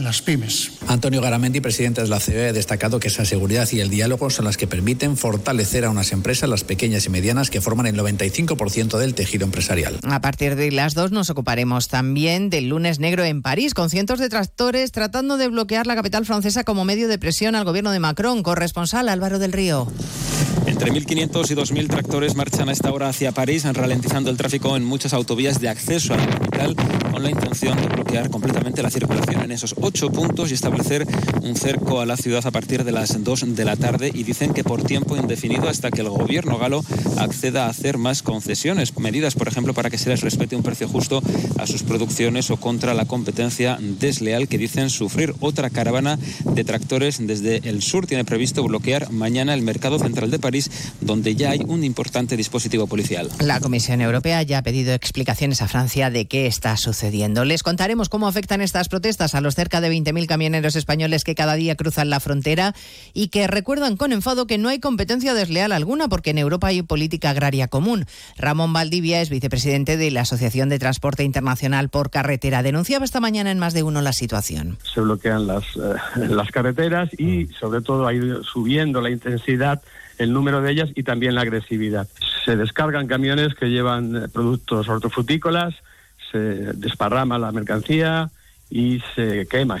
en las pymes. Antonio Garamendi, presidente de la COE, ha destacado que esa seguridad y el diálogo son las que permiten fortalecer a unas empresas, las pequeñas y medianas, que forman el 95% del tejido empresarial. A partir de las dos nos ocuparemos también del lunes negro en París, con cientos de tractores tratando de bloquear la capital francesa como medio de presión al gobierno de Macron. Corresponsal Álvaro del Río. Entre 1.500 y 2.000 tractores marchan a esta hora hacia París, ralentizando el tráfico en muchas autovías de acceso a la capital, con la intención de bloquear completamente la circulación en esos ocho puntos y establecer un cerco a la ciudad a partir de las 2 de la tarde. Y dicen que por tiempo indefinido hasta que el gobierno galo acceda a hacer más concesiones, medidas, por ejemplo, para que se les respete un precio justo a sus producciones o contra la competencia desleal que dicen sufrir. Otra caravana de tractores desde el sur tiene previsto bloquear mañana el mercado central de París, donde ya hay un importante dispositivo policial. La Comisión Europea ya ha pedido explicaciones a Francia de qué está sucediendo. Les contaremos cómo afectan estas protestas a los cerca de 20.000 camioneros españoles que cada día cruzan la frontera y que recuerdan con enfado que no hay competencia desleal alguna porque en Europa hay política agraria común. Ramón Valdivia es vicepresidente de la Asociación de Transporte Internacional por Carretera. Denunciaba esta mañana en más de uno la situación. se bloquean las, eh, las carreteras y sobre todo ha ido subiendo la intensidad, el número de ellas y también la agresividad. Se descargan camiones que llevan eh, productos hortofrutícolas, se desparrama la mercancía y se quema.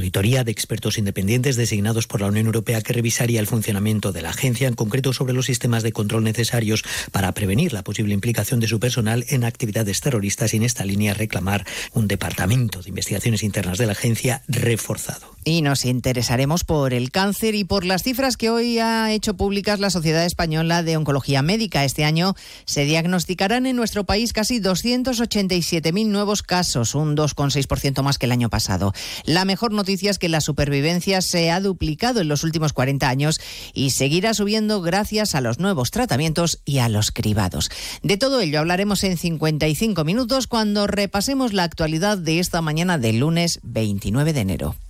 auditoría de expertos independientes designados por la Unión Europea que revisaría el funcionamiento de la agencia, en concreto sobre los sistemas de control necesarios para prevenir la posible implicación de su personal en actividades terroristas y en esta línea reclamar un departamento de investigaciones internas de la agencia reforzado. Y nos interesaremos por el cáncer y por las cifras que hoy ha hecho públicas la Sociedad Española de Oncología Médica. Este año se diagnosticarán en nuestro país casi 287.000 nuevos casos, un 2,6% más que el año pasado. La mejor noticia es que la supervivencia se ha duplicado en los últimos 40 años y seguirá subiendo gracias a los nuevos tratamientos y a los cribados. De todo ello hablaremos en 55 minutos cuando repasemos la actualidad de esta mañana del lunes 29 de enero.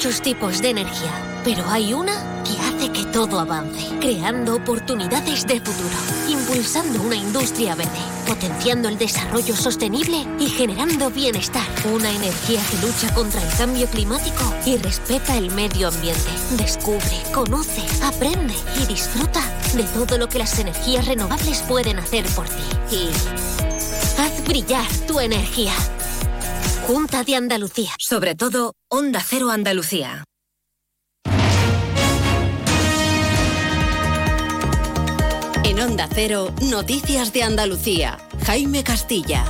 Muchos tipos de energía, pero hay una que hace que todo avance, creando oportunidades de futuro, impulsando una industria verde, potenciando el desarrollo sostenible y generando bienestar. Una energía que lucha contra el cambio climático y respeta el medio ambiente. Descubre, conoce, aprende y disfruta de todo lo que las energías renovables pueden hacer por ti. Y haz brillar tu energía. Junta de Andalucía. Sobre todo, Onda Cero Andalucía. En Onda Cero, Noticias de Andalucía. Jaime Castilla.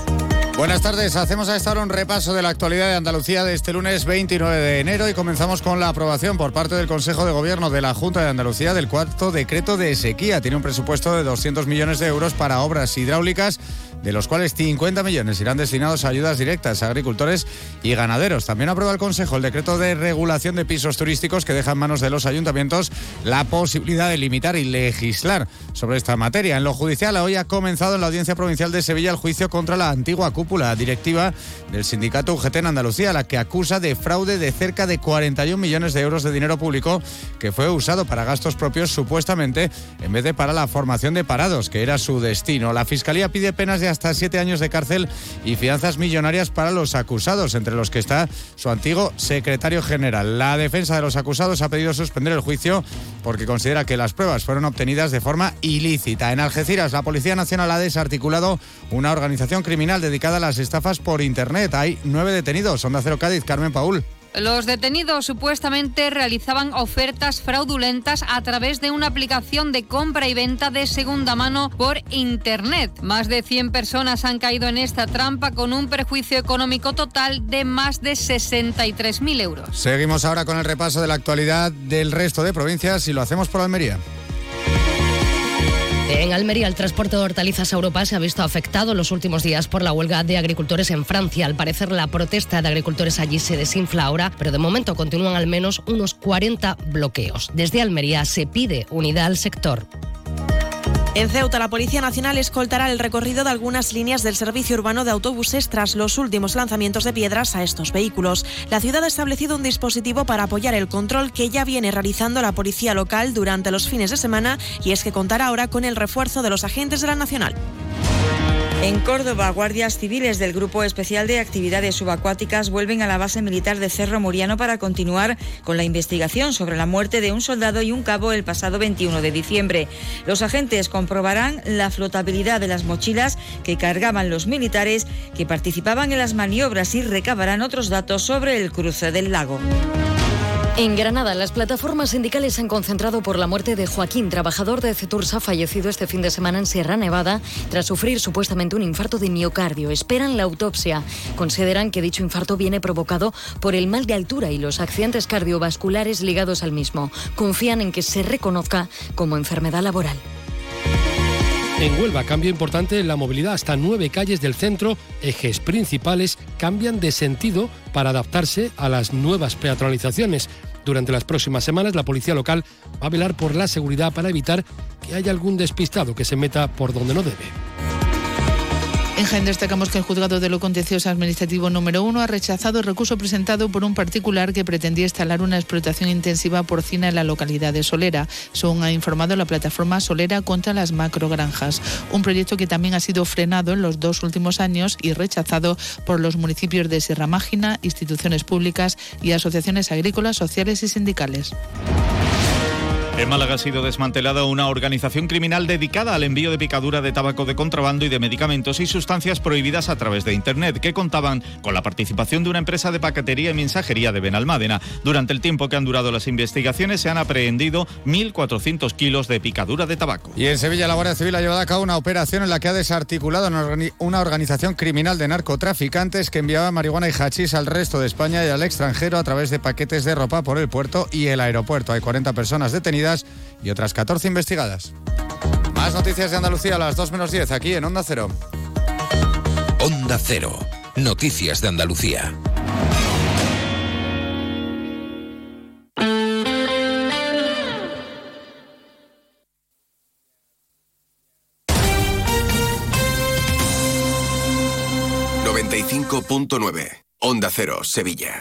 Buenas tardes, hacemos a esta hora un repaso de la actualidad de Andalucía de este lunes 29 de enero y comenzamos con la aprobación por parte del Consejo de Gobierno de la Junta de Andalucía del cuarto decreto de sequía. Tiene un presupuesto de 200 millones de euros para obras hidráulicas de los cuales 50 millones irán destinados a ayudas directas a agricultores y ganaderos. También aprueba el Consejo el decreto de regulación de pisos turísticos que deja en manos de los ayuntamientos la posibilidad de limitar y legislar sobre esta materia. En lo judicial, hoy ha comenzado en la Audiencia Provincial de Sevilla el juicio contra la antigua cúpula directiva del sindicato UGT en Andalucía, la que acusa de fraude de cerca de 41 millones de euros de dinero público que fue usado para gastos propios supuestamente en vez de para la formación de parados, que era su destino. La Fiscalía pide penas de hasta siete años de cárcel y fianzas millonarias para los acusados, entre los que está su antiguo secretario general. La defensa de los acusados ha pedido suspender el juicio porque considera que las pruebas fueron obtenidas de forma ilícita. En Algeciras, la Policía Nacional ha desarticulado una organización criminal dedicada a las estafas por Internet. Hay nueve detenidos. Onda Cero Cádiz, Carmen Paul. Los detenidos supuestamente realizaban ofertas fraudulentas a través de una aplicación de compra y venta de segunda mano por Internet. Más de 100 personas han caído en esta trampa con un perjuicio económico total de más de 63.000 euros. Seguimos ahora con el repaso de la actualidad del resto de provincias y lo hacemos por Almería. En Almería, el transporte de hortalizas a Europa se ha visto afectado en los últimos días por la huelga de agricultores en Francia. Al parecer, la protesta de agricultores allí se desinfla ahora, pero de momento continúan al menos unos 40 bloqueos. Desde Almería se pide unidad al sector. En Ceuta, la Policía Nacional escoltará el recorrido de algunas líneas del servicio urbano de autobuses tras los últimos lanzamientos de piedras a estos vehículos. La ciudad ha establecido un dispositivo para apoyar el control que ya viene realizando la policía local durante los fines de semana y es que contará ahora con el refuerzo de los agentes de la Nacional. En Córdoba, guardias civiles del Grupo Especial de Actividades Subacuáticas vuelven a la base militar de Cerro Muriano para continuar con la investigación sobre la muerte de un soldado y un cabo el pasado 21 de diciembre. Los agentes comprobarán la flotabilidad de las mochilas que cargaban los militares que participaban en las maniobras y recabarán otros datos sobre el cruce del lago. En Granada, las plataformas sindicales se han concentrado por la muerte de Joaquín, trabajador de Cetursa, fallecido este fin de semana en Sierra Nevada tras sufrir supuestamente un infarto de miocardio. Esperan la autopsia. Consideran que dicho infarto viene provocado por el mal de altura y los accidentes cardiovasculares ligados al mismo. Confían en que se reconozca como enfermedad laboral. En Huelva, cambio importante en la movilidad. Hasta nueve calles del centro, ejes principales, cambian de sentido para adaptarse a las nuevas peatonalizaciones. Durante las próximas semanas, la policía local va a velar por la seguridad para evitar que haya algún despistado que se meta por donde no debe. En Jaén destacamos que el juzgado de lo contencioso administrativo número uno ha rechazado el recurso presentado por un particular que pretendía instalar una explotación intensiva porcina en la localidad de Solera, según ha informado la plataforma Solera contra las macrogranjas. Un proyecto que también ha sido frenado en los dos últimos años y rechazado por los municipios de Sierra Mágina, instituciones públicas y asociaciones agrícolas, sociales y sindicales. En Málaga ha sido desmantelada una organización criminal dedicada al envío de picadura de tabaco de contrabando y de medicamentos y sustancias prohibidas a través de Internet, que contaban con la participación de una empresa de paquetería y mensajería de Benalmádena. Durante el tiempo que han durado las investigaciones se han aprehendido 1.400 kilos de picadura de tabaco. Y en Sevilla la Guardia Civil ha llevado a cabo una operación en la que ha desarticulado una organización criminal de narcotraficantes que enviaba marihuana y hachís al resto de España y al extranjero a través de paquetes de ropa por el puerto y el aeropuerto. Hay 40 personas detenidas y otras 14 investigadas. Más noticias de Andalucía a las 2 menos 10 aquí en Onda Cero. Onda Cero. Noticias de Andalucía. ...95.9... Onda Cero, Sevilla.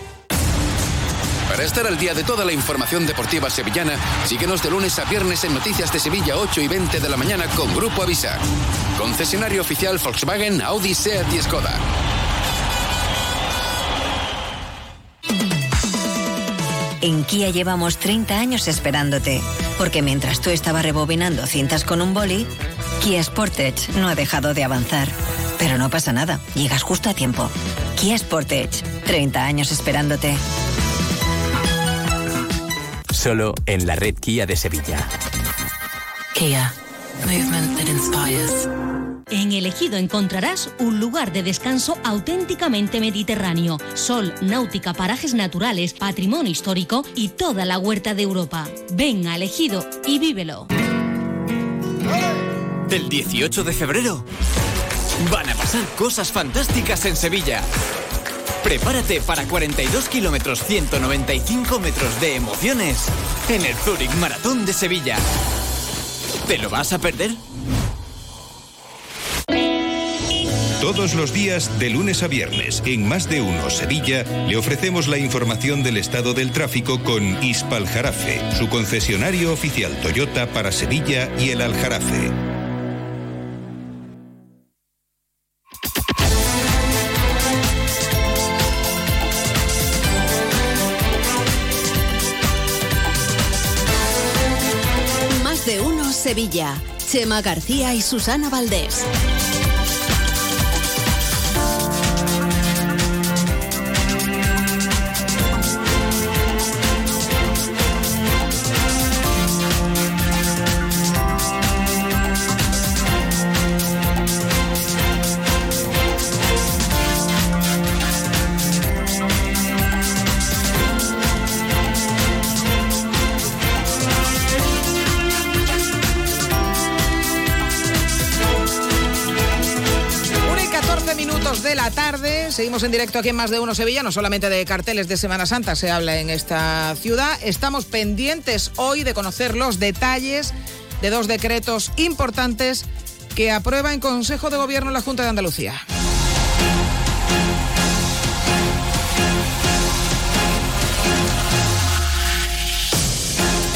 Para estar al día de toda la información deportiva sevillana, síguenos de lunes a viernes en Noticias de Sevilla 8 y 20 de la mañana con Grupo Avisa. Concesionario oficial Volkswagen, Audi, Seat y Skoda. En Kia llevamos 30 años esperándote, porque mientras tú estabas rebobinando cintas con un boli, Kia Sportage no ha dejado de avanzar. Pero no pasa nada, llegas justo a tiempo. Kia Sportage, 30 años esperándote. Solo en la red Kia de Sevilla. Kia. Movement that inspires. En Elegido encontrarás un lugar de descanso auténticamente mediterráneo. Sol, náutica, parajes naturales, patrimonio histórico y toda la huerta de Europa. Ven a Elegido y vívelo. El 18 de febrero van a pasar cosas fantásticas en Sevilla. Prepárate para 42 kilómetros 195 metros de emociones en el Zurich Maratón de Sevilla. ¿Te lo vas a perder? Todos los días, de lunes a viernes, en más de uno Sevilla, le ofrecemos la información del estado del tráfico con Ispal Jarafe, su concesionario oficial Toyota para Sevilla y el Aljarafe. Sevilla. Chema García y Susana Valdés. Seguimos en directo aquí en Más de Uno Sevilla. No solamente de carteles de Semana Santa se habla en esta ciudad. Estamos pendientes hoy de conocer los detalles de dos decretos importantes que aprueba en Consejo de Gobierno la Junta de Andalucía.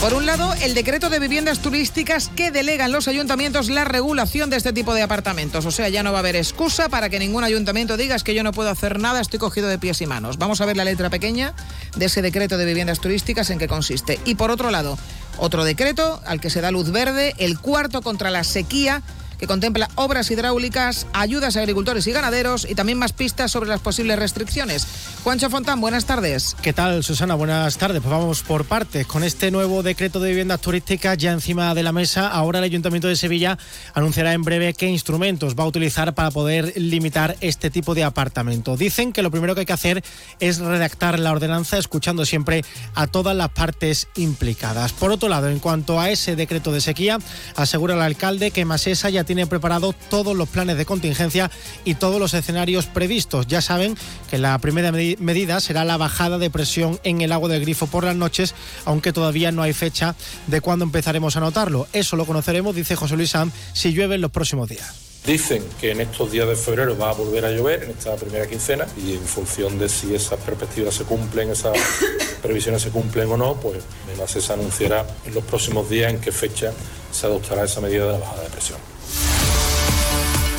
Por un lado, el decreto de viviendas turísticas que delegan los ayuntamientos la regulación de este tipo de apartamentos. O sea, ya no va a haber excusa para que ningún ayuntamiento diga es que yo no puedo hacer nada, estoy cogido de pies y manos. Vamos a ver la letra pequeña de ese decreto de viviendas turísticas en qué consiste. Y por otro lado, otro decreto al que se da luz verde, el cuarto contra la sequía que contempla obras hidráulicas, ayudas a agricultores y ganaderos y también más pistas sobre las posibles restricciones. Juancho Fontán, buenas tardes. ¿Qué tal, Susana? Buenas tardes. Pues vamos por partes. Con este nuevo decreto de viviendas turísticas ya encima de la mesa, ahora el Ayuntamiento de Sevilla anunciará en breve qué instrumentos va a utilizar para poder limitar este tipo de apartamentos. Dicen que lo primero que hay que hacer es redactar la ordenanza escuchando siempre a todas las partes implicadas. Por otro lado, en cuanto a ese decreto de sequía, asegura el alcalde que Masesa ya tiene preparado todos los planes de contingencia y todos los escenarios previstos. Ya saben que la primera medida será la bajada de presión en el agua del grifo por las noches, aunque todavía no hay fecha de cuándo empezaremos a notarlo. Eso lo conoceremos, dice José Luis Sam, si llueve en los próximos días. Dicen que en estos días de febrero va a volver a llover, en esta primera quincena, y en función de si esas perspectivas se cumplen, esas previsiones se cumplen o no, pues además se anunciará en los próximos días en qué fecha se adoptará esa medida de la bajada de presión.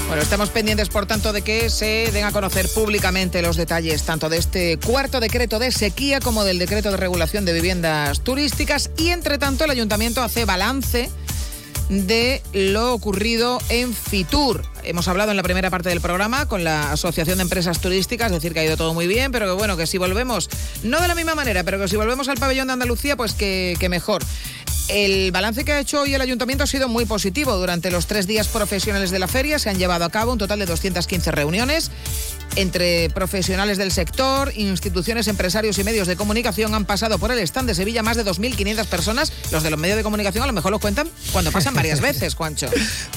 Bueno, estamos pendientes, por tanto, de que se den a conocer públicamente los detalles tanto de este cuarto decreto de sequía como del decreto de regulación de viviendas turísticas. Y, entre tanto, el ayuntamiento hace balance de lo ocurrido en Fitur. Hemos hablado en la primera parte del programa con la Asociación de Empresas Turísticas, decir que ha ido todo muy bien, pero que bueno, que si volvemos, no de la misma manera, pero que si volvemos al pabellón de Andalucía, pues que, que mejor. El balance que ha hecho hoy el ayuntamiento ha sido muy positivo. Durante los tres días profesionales de la feria se han llevado a cabo un total de 215 reuniones entre profesionales del sector, instituciones, empresarios y medios de comunicación han pasado por el stand de Sevilla más de 2.500 personas. Los de los medios de comunicación a lo mejor los cuentan cuando pasan varias veces, Juancho.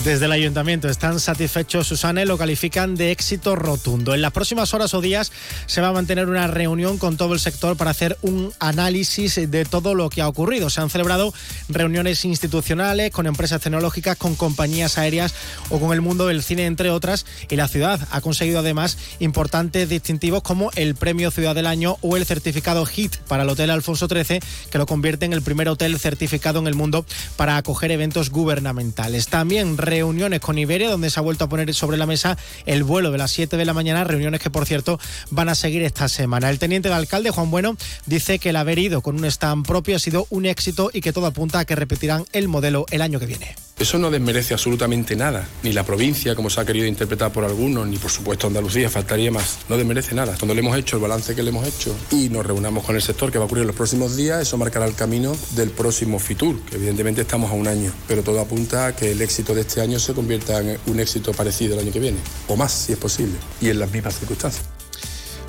Desde el ayuntamiento están satisfechos, Susana, lo califican de éxito rotundo. En las próximas horas o días se va a mantener una reunión con todo el sector para hacer un análisis de todo lo que ha ocurrido. Se han celebrado reuniones institucionales con empresas tecnológicas, con compañías aéreas o con el mundo del cine, entre otras, y la ciudad ha conseguido además importantes distintivos como el Premio Ciudad del Año o el certificado HIT para el Hotel Alfonso XIII, que lo convierte en el primer hotel certificado en el mundo para acoger eventos gubernamentales. También reuniones con Iberia, donde se ha vuelto a poner sobre la mesa el vuelo de las 7 de la mañana, reuniones que por cierto van a seguir esta semana. El teniente de alcalde, Juan Bueno, dice que el haber ido con un stand propio ha sido un éxito y que todo apunta a que repetirán el modelo el año que viene. Eso no desmerece absolutamente nada, ni la provincia, como se ha querido interpretar por algunos, ni por supuesto Andalucía, faltaría más. No desmerece nada. Cuando le hemos hecho el balance que le hemos hecho y nos reunamos con el sector que va a ocurrir en los próximos días, eso marcará el camino del próximo FITUR, que evidentemente estamos a un año, pero todo apunta a que el éxito de este año se convierta en un éxito parecido el año que viene, o más si es posible, y en las mismas circunstancias.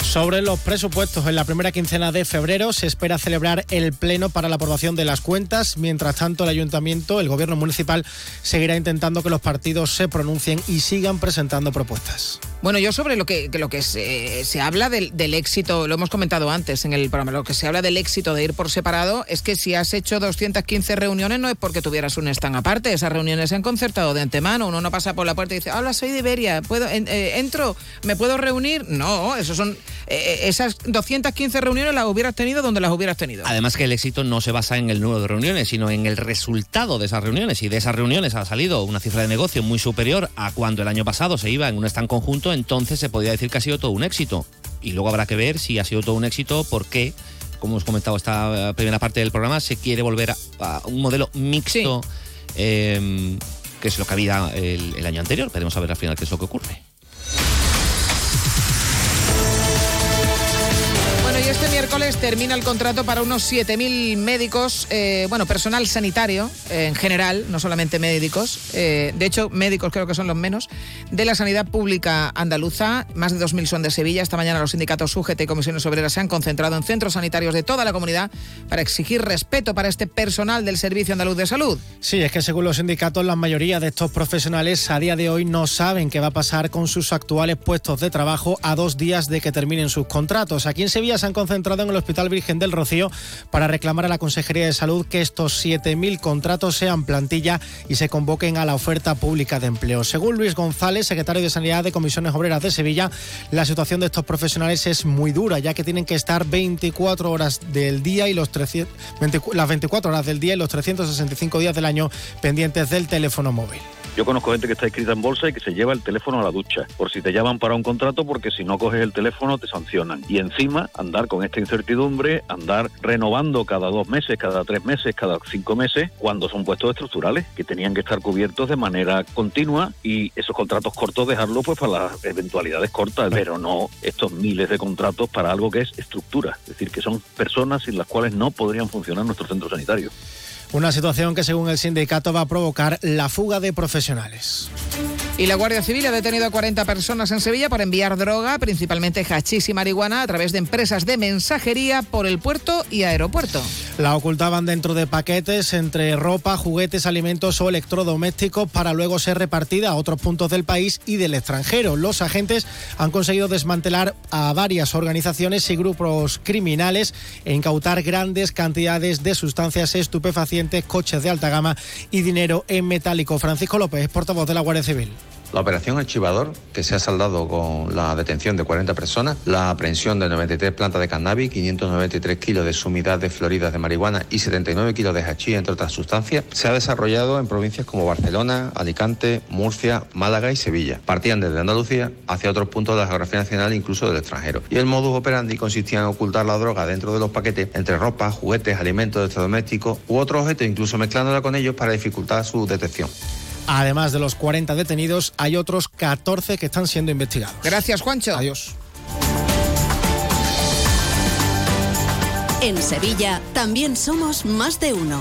Sobre los presupuestos, en la primera quincena de febrero se espera celebrar el pleno para la aprobación de las cuentas. Mientras tanto, el ayuntamiento, el gobierno municipal, seguirá intentando que los partidos se pronuncien y sigan presentando propuestas. Bueno, yo sobre lo que, lo que se, habla del, éxito, lo hemos comentado antes en el programa, lo que se habla del éxito de ir por separado es que si has hecho 215 reuniones no es porque tuvieras un stand aparte, esas reuniones se han concertado de antemano, uno no pasa por la puerta y dice, hola, soy de Iberia, ¿puedo, eh, ¿entro? ¿Me puedo reunir? No, eso son eh, esas 215 reuniones las hubieras tenido donde las hubieras tenido. Además que el éxito no se basa en el número de reuniones, sino en el resultado de esas reuniones. Y de esas reuniones ha salido una cifra de negocio muy superior a cuando el año pasado se iba en un stand conjunto, entonces se podría decir que ha sido todo un éxito. Y luego habrá que ver si ha sido todo un éxito, por qué, como hemos comentado esta primera parte del programa, se quiere volver a, un modelo mixto, em, que es lo que había el, el año anterior. Veremos a ver al final qué es lo que ocurre. Este miércoles termina el contrato para unos 7.000 médicos, eh, bueno, personal sanitario eh, en general, no solamente médicos. eh, de hecho, médicos creo que son los menos, de la sanidad pública andaluza. Más de 2.000 son de Sevilla. Esta mañana los sindicatos UGT y comisiones obreras se han concentrado en centros sanitarios de toda la comunidad para exigir respeto para este personal del Servicio Andaluz de Salud. Sí, es que según los sindicatos, la mayoría de estos profesionales a día de hoy no saben qué va a pasar con sus actuales puestos de trabajo a dos días de que terminen sus contratos. Aquí en Sevilla se han concentrado en el Hospital Virgen del Rocío para reclamar a la Consejería de Salud que estos 7.000 contratos sean plantilla y se convoquen a la oferta pública de empleo. Según Luis González, secretario de Sanidad de Comisiones Obreras de Sevilla, la situación de estos profesionales es muy dura, ya que tienen que estar 24 horas del día y los 300, 20 las 24 horas del día y los 365 días del año pendientes del teléfono móvil. Yo conozco gente que está escrita en bolsa y que se lleva el teléfono a la ducha, por si te llaman para un contrato, porque si no coges el teléfono te sancionan. Y encima, andar con esta incertidumbre, andar renovando cada dos meses, cada tres meses, cada cinco meses, cuando son puestos estructurales, que tenían que estar cubiertos de manera continua y esos contratos cortos dejarlo pues para las eventualidades cortas, pero no estos miles de contratos para algo que es estructura, es decir, que son personas sin las cuales no podrían funcionar nuestros centros sanitarios. Una situación que según el sindicato va a provocar la fuga de profesionales. Y la Guardia Civil ha detenido a 40 personas en Sevilla por enviar droga, principalmente hachís y marihuana, a través de empresas de mensajería por el puerto y aeropuerto. La ocultaban dentro de paquetes entre ropa, juguetes, alimentos o electrodomésticos para luego ser repartida a otros puntos del país y del extranjero. Los agentes han conseguido desmantelar a varias organizaciones y grupos criminales e incautar grandes cantidades de sustancias estupefacientes, coches de alta gama y dinero en metálico. Francisco López, portavoz de la Guardia Civil. La operación Archivador, que se ha saldado con la detención de 40 personas, la aprehensión de 93 plantas de cannabis, 593 kilos de sumidades floridas de marihuana y 79 kilos de hachís, entre otras sustancias, se ha desarrollado en provincias como Barcelona, Alicante, Murcia, Málaga y Sevilla. Partían desde Andalucía hacia otros puntos de la geografía nacional, incluso del extranjero. Y el modus operandi consistía en ocultar la droga dentro de los paquetes entre ropa, juguetes, alimentos, electrodomésticos u otros objetos, incluso mezclándola con ellos para dificultar su detección. Además de los 40 detenidos, hay otros 14 que están siendo investigados. Gracias, Juancho. Adiós. En Sevilla también somos más de uno.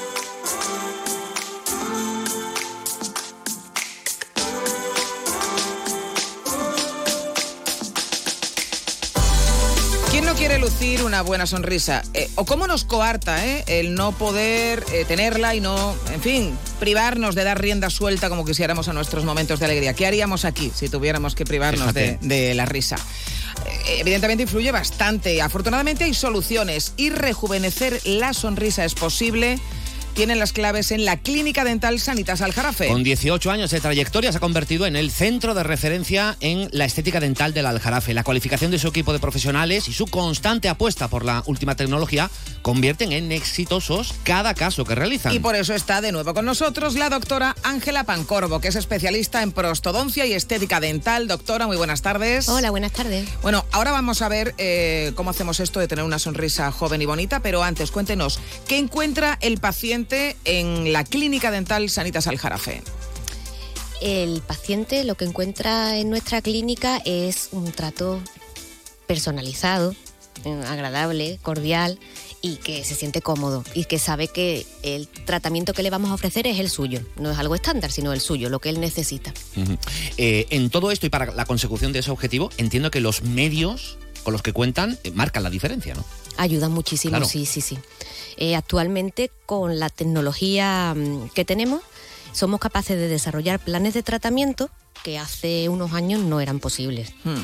¿Quién no quiere lucir una buena sonrisa? Eh, ¿O cómo nos coarta eh, el no poder eh, tenerla y no, en fin, privarnos de dar rienda suelta como quisiéramos a nuestros momentos de alegría? ¿Qué haríamos aquí si tuviéramos que privarnos de, de la risa? Eh, Evidentemente influye bastante. Afortunadamente hay soluciones y rejuvenecer la sonrisa es posible. Tienen las claves en la Clínica Dental Sanitas Aljarafe. Con 18 años de trayectoria se ha convertido en el centro de referencia en la estética dental del Aljarafe. La cualificación de su equipo de profesionales y su constante apuesta por la última tecnología convierten en exitosos cada caso que realizan. Y por eso está de nuevo con nosotros la doctora Ángela Pancorbo, que es especialista en prostodoncia y estética dental. Doctora, muy buenas tardes. Hola, buenas tardes. Bueno, ahora vamos a ver eh, cómo hacemos esto de tener una sonrisa joven y bonita, pero antes cuéntenos, ¿qué encuentra el paciente en la clínica dental Sanitas Aljarafe? El paciente lo que encuentra en nuestra clínica es un trato personalizado, eh, agradable, cordial y que se siente cómodo y que sabe que el tratamiento que le vamos a ofrecer es el suyo, no es algo estándar, sino el suyo, lo que él necesita. Eh, en todo esto y para la consecución de ese objetivo, entiendo que los medios con los que cuentan eh, marcan la diferencia, ¿no? Ayuda muchísimo, Claro. sí, sí, sí. Eh, actualmente, con la tecnología mm, que tenemos, somos capaces de desarrollar planes de tratamiento que hace unos años no eran posibles. Hmm.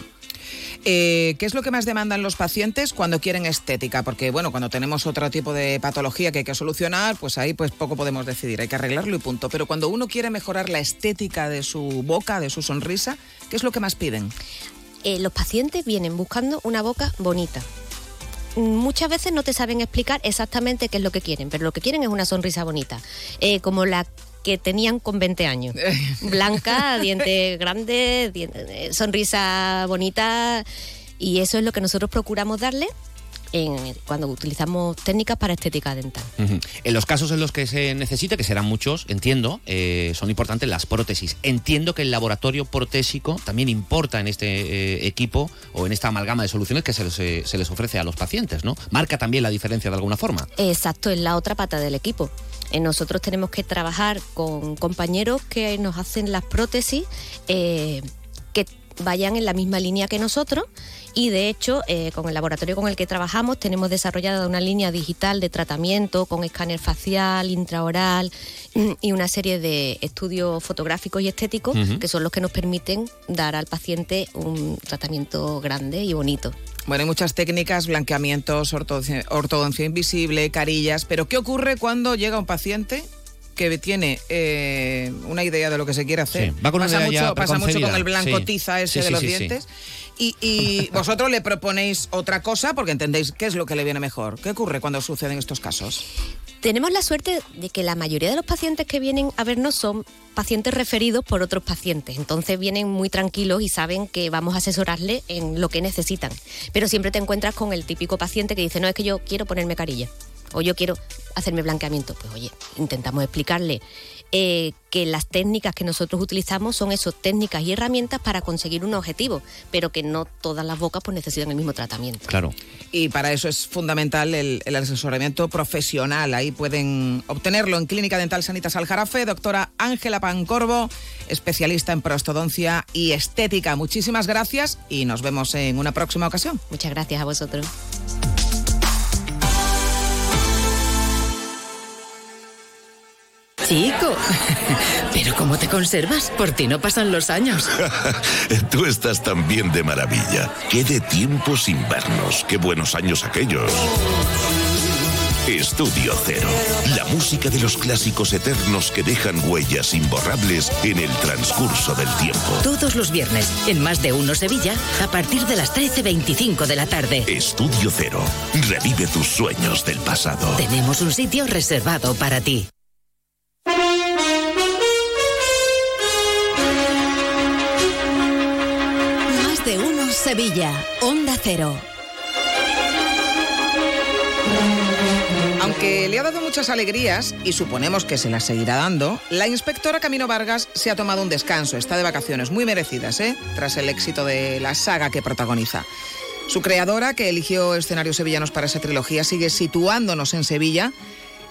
Eh, ¿Qué es lo que más demandan los pacientes cuando quieren estética? Porque, bueno, cuando tenemos otro tipo de patología que hay que solucionar, pues ahí pues poco podemos decidir, hay que arreglarlo y punto. Pero cuando uno quiere mejorar la estética de su boca, de su sonrisa, ¿qué es lo que más piden? Eh, los pacientes vienen buscando una boca bonita. Muchas veces no te saben explicar exactamente qué es lo que quieren, pero lo que quieren es una sonrisa bonita. Eh, como la que tenían con 20 años. Blanca, dientes grandes, eh, sonrisa bonita y eso es lo que nosotros procuramos darle en- cuando utilizamos técnicas para estética dental. En los casos en los que se necesite, que serán muchos, entiendo, eh, son importantes las prótesis. Entiendo que el laboratorio protésico también importa en este eh, equipo o en esta amalgama de soluciones que se les, eh, se les ofrece a los pacientes, ¿no? Marca también la diferencia de alguna forma. Exacto, es la otra pata del equipo. Nosotros tenemos que trabajar con compañeros que nos hacen las prótesis vayan en la misma línea que nosotros y de hecho eh, con el laboratorio con el que trabajamos tenemos desarrollada una línea digital de tratamiento con escáner facial, intraoral y una serie de estudios fotográficos y estéticos que son los que nos permiten dar al paciente un tratamiento grande y bonito. Bueno, hay muchas técnicas, blanqueamientos, ortodoncia, ortodoncia invisible, carillas, pero ¿qué ocurre cuando llega un paciente que tiene eh, una idea de lo que se quiere hacer? Sí, va con una pasa, idea mucho, pasa mucho con el blanco Sí. tiza ese Sí, de sí, los sí, sí. dientes. Y, y vosotros le proponéis otra cosa porque entendéis qué es lo que le viene mejor. ¿Qué ocurre cuando suceden estos casos? Tenemos la suerte de que la mayoría de los pacientes que vienen a vernos son pacientes referidos por otros pacientes. Entonces vienen muy tranquilos y saben que vamos a asesorarles en lo que necesitan. Pero siempre te encuentras con el típico paciente que dice, no, es que yo quiero ponerme carilla o yo quiero hacerme blanqueamiento. Pues oye, intentamos explicarle eh, que las técnicas que nosotros utilizamos son eso, técnicas y herramientas para conseguir un objetivo, pero que no todas las bocas pues necesitan el mismo tratamiento. Claro. Y para eso es fundamental el, el asesoramiento profesional. Ahí pueden obtenerlo en Clínica Dental Sanitas Aljarafe, doctora Ángela Pancorbo, especialista en prostodoncia y estética. Muchísimas gracias y nos vemos en una próxima ocasión. Muchas gracias a vosotros. Chico, pero ¿cómo te conservas? Por ti no pasan los años. Tú estás también de maravilla. Qué de tiempo sin vernos. Qué buenos años aquellos. Estudio Cero. La música de los clásicos eternos que dejan huellas imborrables en el transcurso del tiempo. Todos los viernes, en Más de Uno Sevilla, a partir de las 13.25 de la tarde. Estudio Cero. Revive tus sueños del pasado. Tenemos un sitio reservado para ti. Más de uno Sevilla. Onda Cero. Aunque le ha dado muchas alegrías, y suponemos que se las seguirá dando, la inspectora Camino Vargas se ha tomado un descanso, está de vacaciones muy merecidas, ¿eh? tras el éxito de la saga que protagoniza. Su creadora, que eligió escenarios sevillanos para esa trilogía, sigue situándonos en Sevilla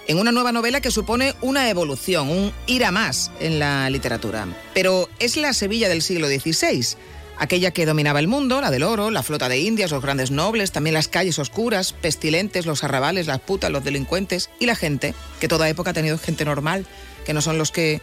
en una nueva novela que supone una evolución, un ir a más en la literatura. Pero es la Sevilla del siglo XVI, aquella que dominaba el mundo, la del oro, la flota de indias, los grandes nobles, también las calles oscuras, pestilentes, los arrabales, las putas, los delincuentes y la gente, que toda época ha tenido gente normal, que no son los que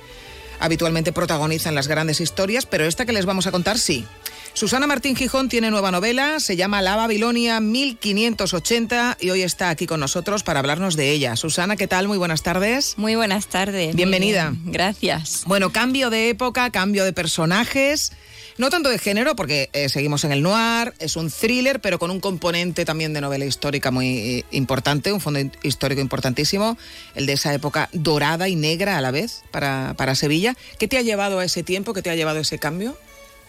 habitualmente protagonizan las grandes historias, pero esta que les vamos a contar sí. Susana Martín Gijón tiene nueva novela, se llama La Babilonia 1580 y hoy está aquí con nosotros para hablarnos de ella. Susana, ¿qué tal? Muy buenas tardes. Muy buenas tardes. Bienvenida. Bien, Gracias. Bueno, cambio de época, cambio de personajes. No tanto de género, porque eh, seguimos en el noir, es un thriller, pero con un componente también de novela histórica muy eh, importante, un fondo histórico importantísimo, el de esa época dorada y negra a la vez para, para Sevilla. ¿Qué te ha llevado a ese tiempo? ¿Qué te ha llevado a ese cambio?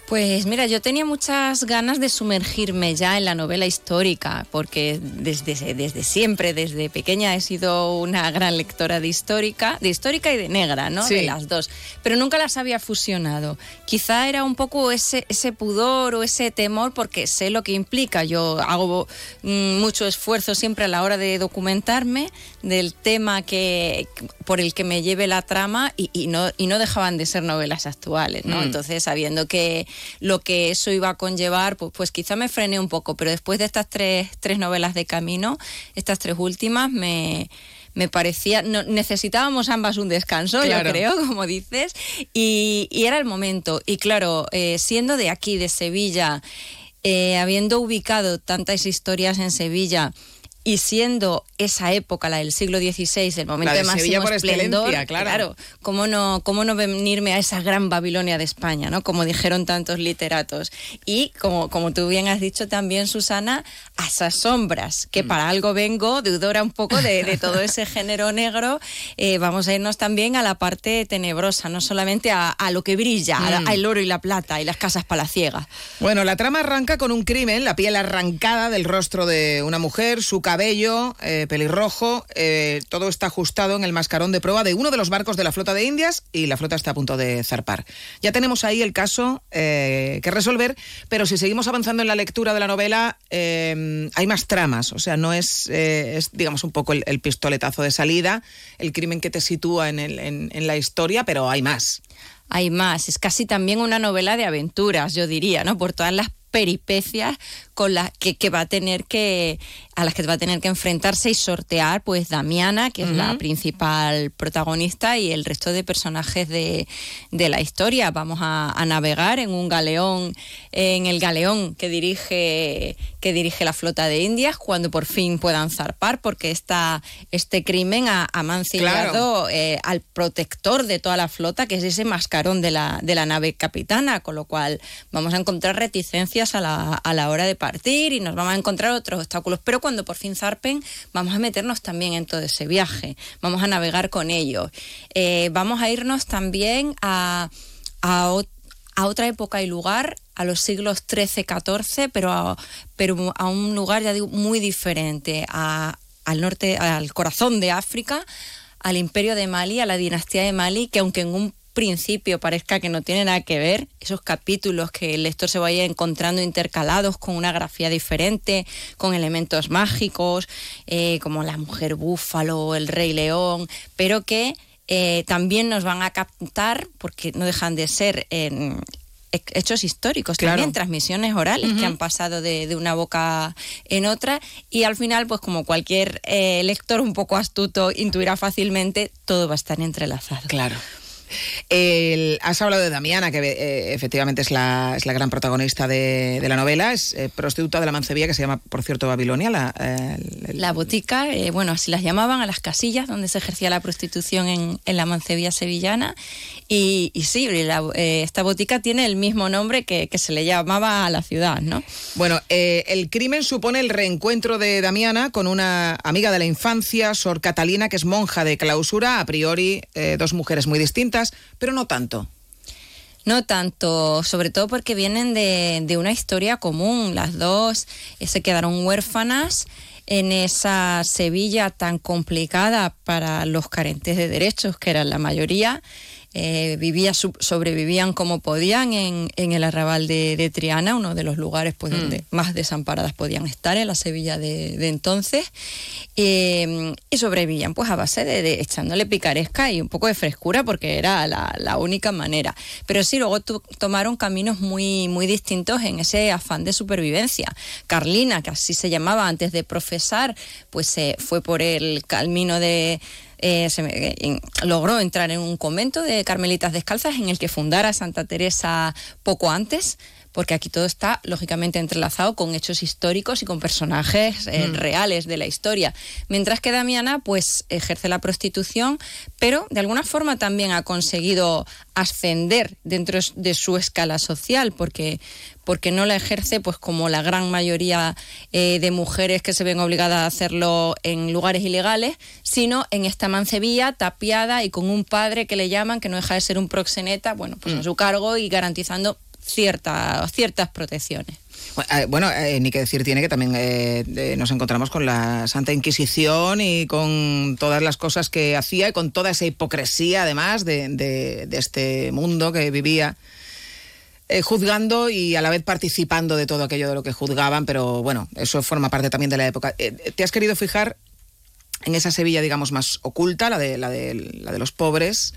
Pues mira, yo tenía muchas ganas de sumergirme ya en la novela histórica, porque desde, desde siempre, desde pequeña, he sido una gran lectora de histórica, de histórica y de negra, ¿no? Sí. De las dos. Pero nunca las había fusionado. Quizá era un poco ese, ese pudor o ese temor, porque sé lo que implica. Yo hago mm, mucho esfuerzo siempre a la hora de documentarme del tema que por el que me lleve la trama y, y no, y no dejaban de ser novelas actuales, ¿no? Mm. Entonces, sabiendo que lo que eso iba a conllevar, pues, pues quizá me frené un poco, pero después de estas tres, tres novelas de camino, estas tres últimas, me, me parecía, no, necesitábamos ambas un descanso, Claro. yo creo, como dices, y, y era el momento. Y claro, eh, siendo de aquí, de Sevilla, eh, habiendo ubicado tantas historias en Sevilla, y siendo esa época, la del siglo XVI, el momento La de de máximo por esplendor, excelencia, claro. ¿cómo no, cómo no venirme a esa gran Babilonia de España, ¿no? Como dijeron tantos literatos. Y como, como tú bien has dicho también, Susana, a esas sombras, que para algo vengo, deudora un poco de, de todo ese género negro, eh, vamos a irnos también a la parte tenebrosa, no solamente a, a lo que brilla, Mm. al oro y la plata y las casas palaciegas. Bueno, la trama arranca con un crimen, la piel arrancada del rostro de una mujer, su cabello eh, pelirrojo, eh, todo está ajustado en el mascarón de prueba de uno de los barcos de la flota de Indias y la flota está a punto de zarpar. Ya tenemos ahí el caso eh, que resolver, pero si seguimos avanzando en la lectura de la novela, hay más tramas, o sea, no es, es digamos, un poco el, pistoletazo de salida, el crimen que te sitúa en, el- en la historia, pero hay más. hay más. Es casi también una novela de aventuras, yo diría, ¿no? Por todas las peripecias con las que, que va a tener que a las que va a tener que enfrentarse y sortear pues Damiana que es la principal protagonista y el resto de personajes de, de la historia vamos a, a navegar en un galeón en el galeón que dirige que dirige la flota de Indias cuando por fin puedan zarpar porque esta, este crimen ha, ha mancillado Claro. eh, al protector de toda la flota, que es ese mascarón de la, de la nave capitana, con lo cual vamos a encontrar reticencias a la, a la hora de partir y nos vamos a encontrar otros obstáculos. Pero cuando por fin zarpen, vamos a meternos también en todo ese viaje, vamos a navegar con ellos. Eh, vamos a irnos también a, a a otra época y lugar, a los siglos XIII, XIV, pero a, pero a un lugar, ya muy diferente, al norte, al corazón de África, al imperio de Mali, a la dinastía de Mali, que aunque en un principio parezca que no tiene nada que ver, esos capítulos que el lector se vaya encontrando intercalados con una grafía diferente, con elementos mágicos, eh, como la mujer búfalo, el rey león, pero que eh, también nos van a captar, porque no dejan de ser hechos históricos, Claro. también transmisiones orales que han pasado de, de una boca en otra y al final, pues como cualquier eh, lector un poco astuto intuirá fácilmente, todo va a estar entrelazado. Claro. El- has hablado de Damiana, que eh, efectivamente es la, es la gran protagonista de, de la novela, es eh, prostituta de la Mancebía, que se llama, por cierto, Babilonia. La, eh, el- La botica, eh, bueno, así las llamaban, a las casillas donde se ejercía la prostitución en, en la Mancebía sevillana. Y, y sí, la- eh, esta botica tiene el mismo nombre que, que se le llamaba a la ciudad, ¿no? Bueno, eh, el crimen supone el reencuentro de Damiana con una amiga de la infancia, Sor Catalina, que es monja de clausura, a priori dos mujeres muy distintas, pero no tanto. No tanto, sobre todo porque vienen de, de una historia común. Las dos eh, se quedaron huérfanas en esa Sevilla tan complicada para los carentes de derechos, que eran la mayoría. Eh, vivía, sub- sobrevivían como podían en, en el arrabal de, de Triana, uno de los lugares pues, Mm. donde más desamparadas podían estar en la Sevilla de, de entonces. Eh, y sobrevivían pues a base de, de echándole picaresca y un poco de frescura porque era la, la única manera. Pero sí, luego tu- tomaron caminos muy, muy distintos en ese afán de supervivencia. Carlina, que así se llamaba antes de profesar, pues se fue por el camino de... eh, se eh, logró entrar en un convento de carmelitas descalzas en el que fundara Santa Teresa poco antes, porque aquí todo está lógicamente entrelazado con hechos históricos y con personajes eh, Mm. reales de la historia. Mientras que Damiana pues ejerce la prostitución, pero de alguna forma también ha conseguido ascender dentro de su escala social, porque porque no la ejerce pues como la gran mayoría eh, de mujeres que se ven obligadas a hacerlo en lugares ilegales, sino en esta mancebía tapiada y con un padre que le llaman que no deja de ser un proxeneta, bueno, pues a su cargo y garantizando cierta, ciertas protecciones. Bueno, eh, eh, ni que decir tiene que también eh, nos encontramos con la Santa Inquisición y con todas las cosas que hacía y con toda esa hipocresía además de, de- este mundo que vivía juzgando y a la vez participando de todo aquello de lo que juzgaban, pero bueno, eso forma parte también de la época. ¿Te has querido fijar en esa Sevilla, digamos, más oculta, la de, la de, la de los pobres?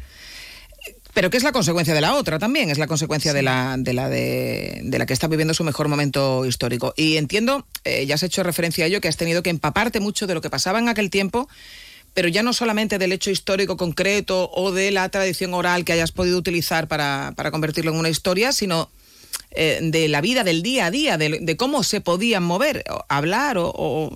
Pero que es la consecuencia de la otra también, es la consecuencia de, la, de, la de, de la que está viviendo su mejor momento histórico. Y entiendo, eh, ya has hecho referencia a ello, que has tenido que empaparte mucho de lo que pasaba en aquel tiempo, pero ya no solamente del hecho histórico concreto o de la tradición oral que hayas podido utilizar para, para convertirlo en una historia, sino eh, de la vida del día a día, de, de cómo se podían mover, hablar o, o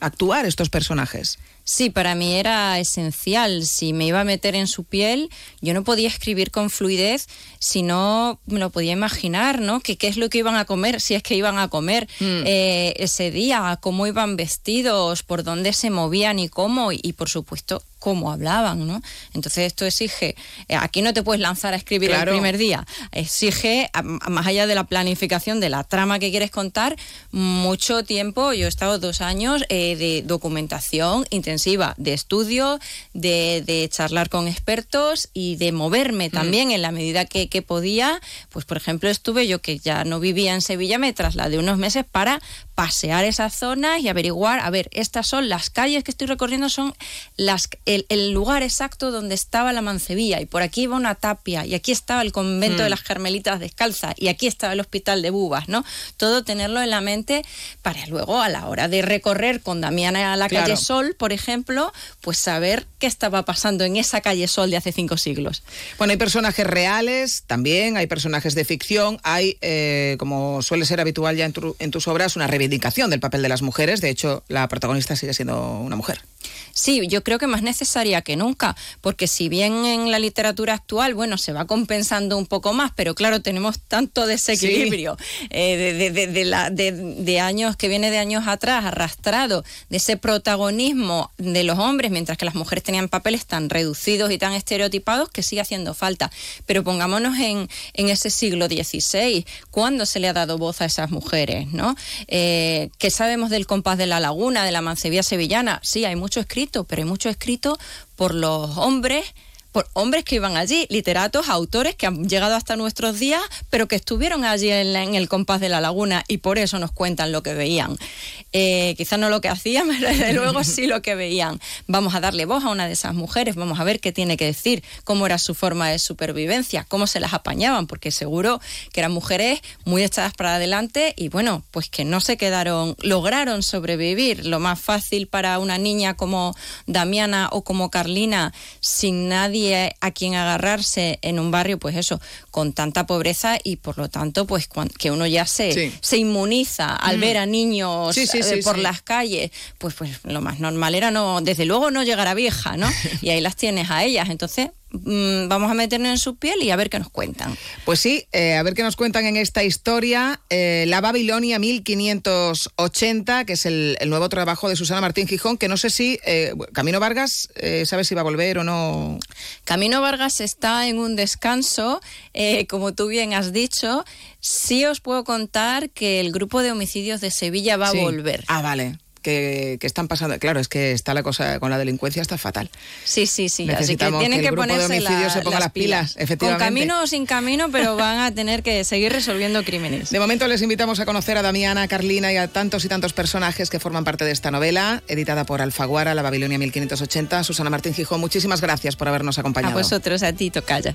actuar estos personajes. Sí, para mí era esencial. Si me iba a meter en su piel, yo no podía escribir con fluidez si no me lo podía imaginar, ¿no? Que qué es lo que iban a comer, si es que iban a comer eh, ese día, cómo iban vestidos, por dónde se movían y cómo, y, por supuesto cómo hablaban, ¿no? Entonces esto exige, eh, aquí no te puedes lanzar a escribir Claro. el primer día, exige, más allá de la planificación de la trama que quieres contar, mucho tiempo, yo he estado dos años eh, de documentación intensiva, de estudio, de, de charlar con expertos y de moverme también en la medida que, que podía, pues por ejemplo estuve yo que ya no vivía en Sevilla, me trasladé unos meses para pasear esas zonas y averiguar, a ver, estas son las calles que estoy recorriendo, son las, el, el lugar exacto donde estaba la Mancebía y por aquí iba una tapia y aquí estaba el convento Mm. de las Carmelitas Descalzas y aquí estaba el hospital de Bubas, ¿no? Todo tenerlo en la mente para luego a la hora de recorrer con Damiana a la Claro. calle Sol, por ejemplo, pues saber qué estaba pasando en esa calle Sol de hace cinco siglos. Bueno, hay personajes reales también, hay personajes de ficción, hay, eh, como suele ser habitual ya en, tu- en tus obras, una reivindicación del papel de las mujeres. De hecho, la protagonista sigue siendo una mujer. Sí, yo creo que más necesaria que nunca, porque si bien en la literatura actual, bueno, se va compensando un poco más, pero claro, tenemos tanto desequilibrio eh, de, de- de- de la- de- años que viene de años atrás, arrastrado, de ese protagonismo de los hombres, mientras que las mujeres tenían papeles tan reducidos y tan estereotipados que sigue haciendo falta. Pero pongámonos en, en ese siglo XVI, ¿cuándo se le ha dado voz a esas mujeres? ¿no? Eh, ¿Qué sabemos del compás de la laguna, de la mancebía sevillana? Sí, hay mucho escrito, pero hay mucho escrito por los hombres por hombres que iban allí, literatos, autores que han llegado hasta nuestros días, pero que estuvieron allí en, el compás de la laguna y por eso nos cuentan lo que veían. Eh, quizás no lo que hacían, pero desde luego sí lo que veían. Vamos a darle voz a una de esas mujeres, vamos a ver qué tiene que decir, cómo era su forma de supervivencia, cómo se las apañaban, porque seguro que eran mujeres muy echadas para adelante y bueno, pues que no se quedaron, lograron sobrevivir. Lo más fácil para una niña como Damiana o como Carlina, sin nadie a quien agarrarse en un barrio, pues eso, con tanta pobreza y por lo tanto, pues que uno ya se, Sí. se inmuniza al Mm. ver a niños Sí, sí, eh, por las calles, pues, pues lo más normal era no, desde luego no llegar a vieja, ¿no? Y ahí las tienes a ellas. Entonces, mm, vamos a meternos en su piel y a ver qué nos cuentan. Pues sí, eh, a ver qué nos cuentan en esta historia. eh, la Babilonia 1580, que es el, el nuevo trabajo de Susana Martín Gijón, que no sé si eh, Camino Vargas, ¿sabes si va a volver o no? Camino Vargas está en un descanso, como tú bien has dicho. Sí os puedo contar que el grupo de homicidios de Sevilla va Sí. a volver. Ah, vale. Que, que están pasando. Claro, es que está la cosa con la delincuencia, está fatal. Sí, sí, sí. Así que tienen que el grupo de ponerse homicidios la- se ponga las pilas, efectivamente. Con camino o sin camino, pero van a tener que seguir resolviendo crímenes. De momento les invitamos a conocer a Damiana, a Carlina y a tantos y tantos personajes que forman parte de esta novela, editada por Alfaguara, La Babilonia 1580. Susana Martín Gijón, muchísimas gracias por habernos A acompañado. vosotros, a ti, Tocaya.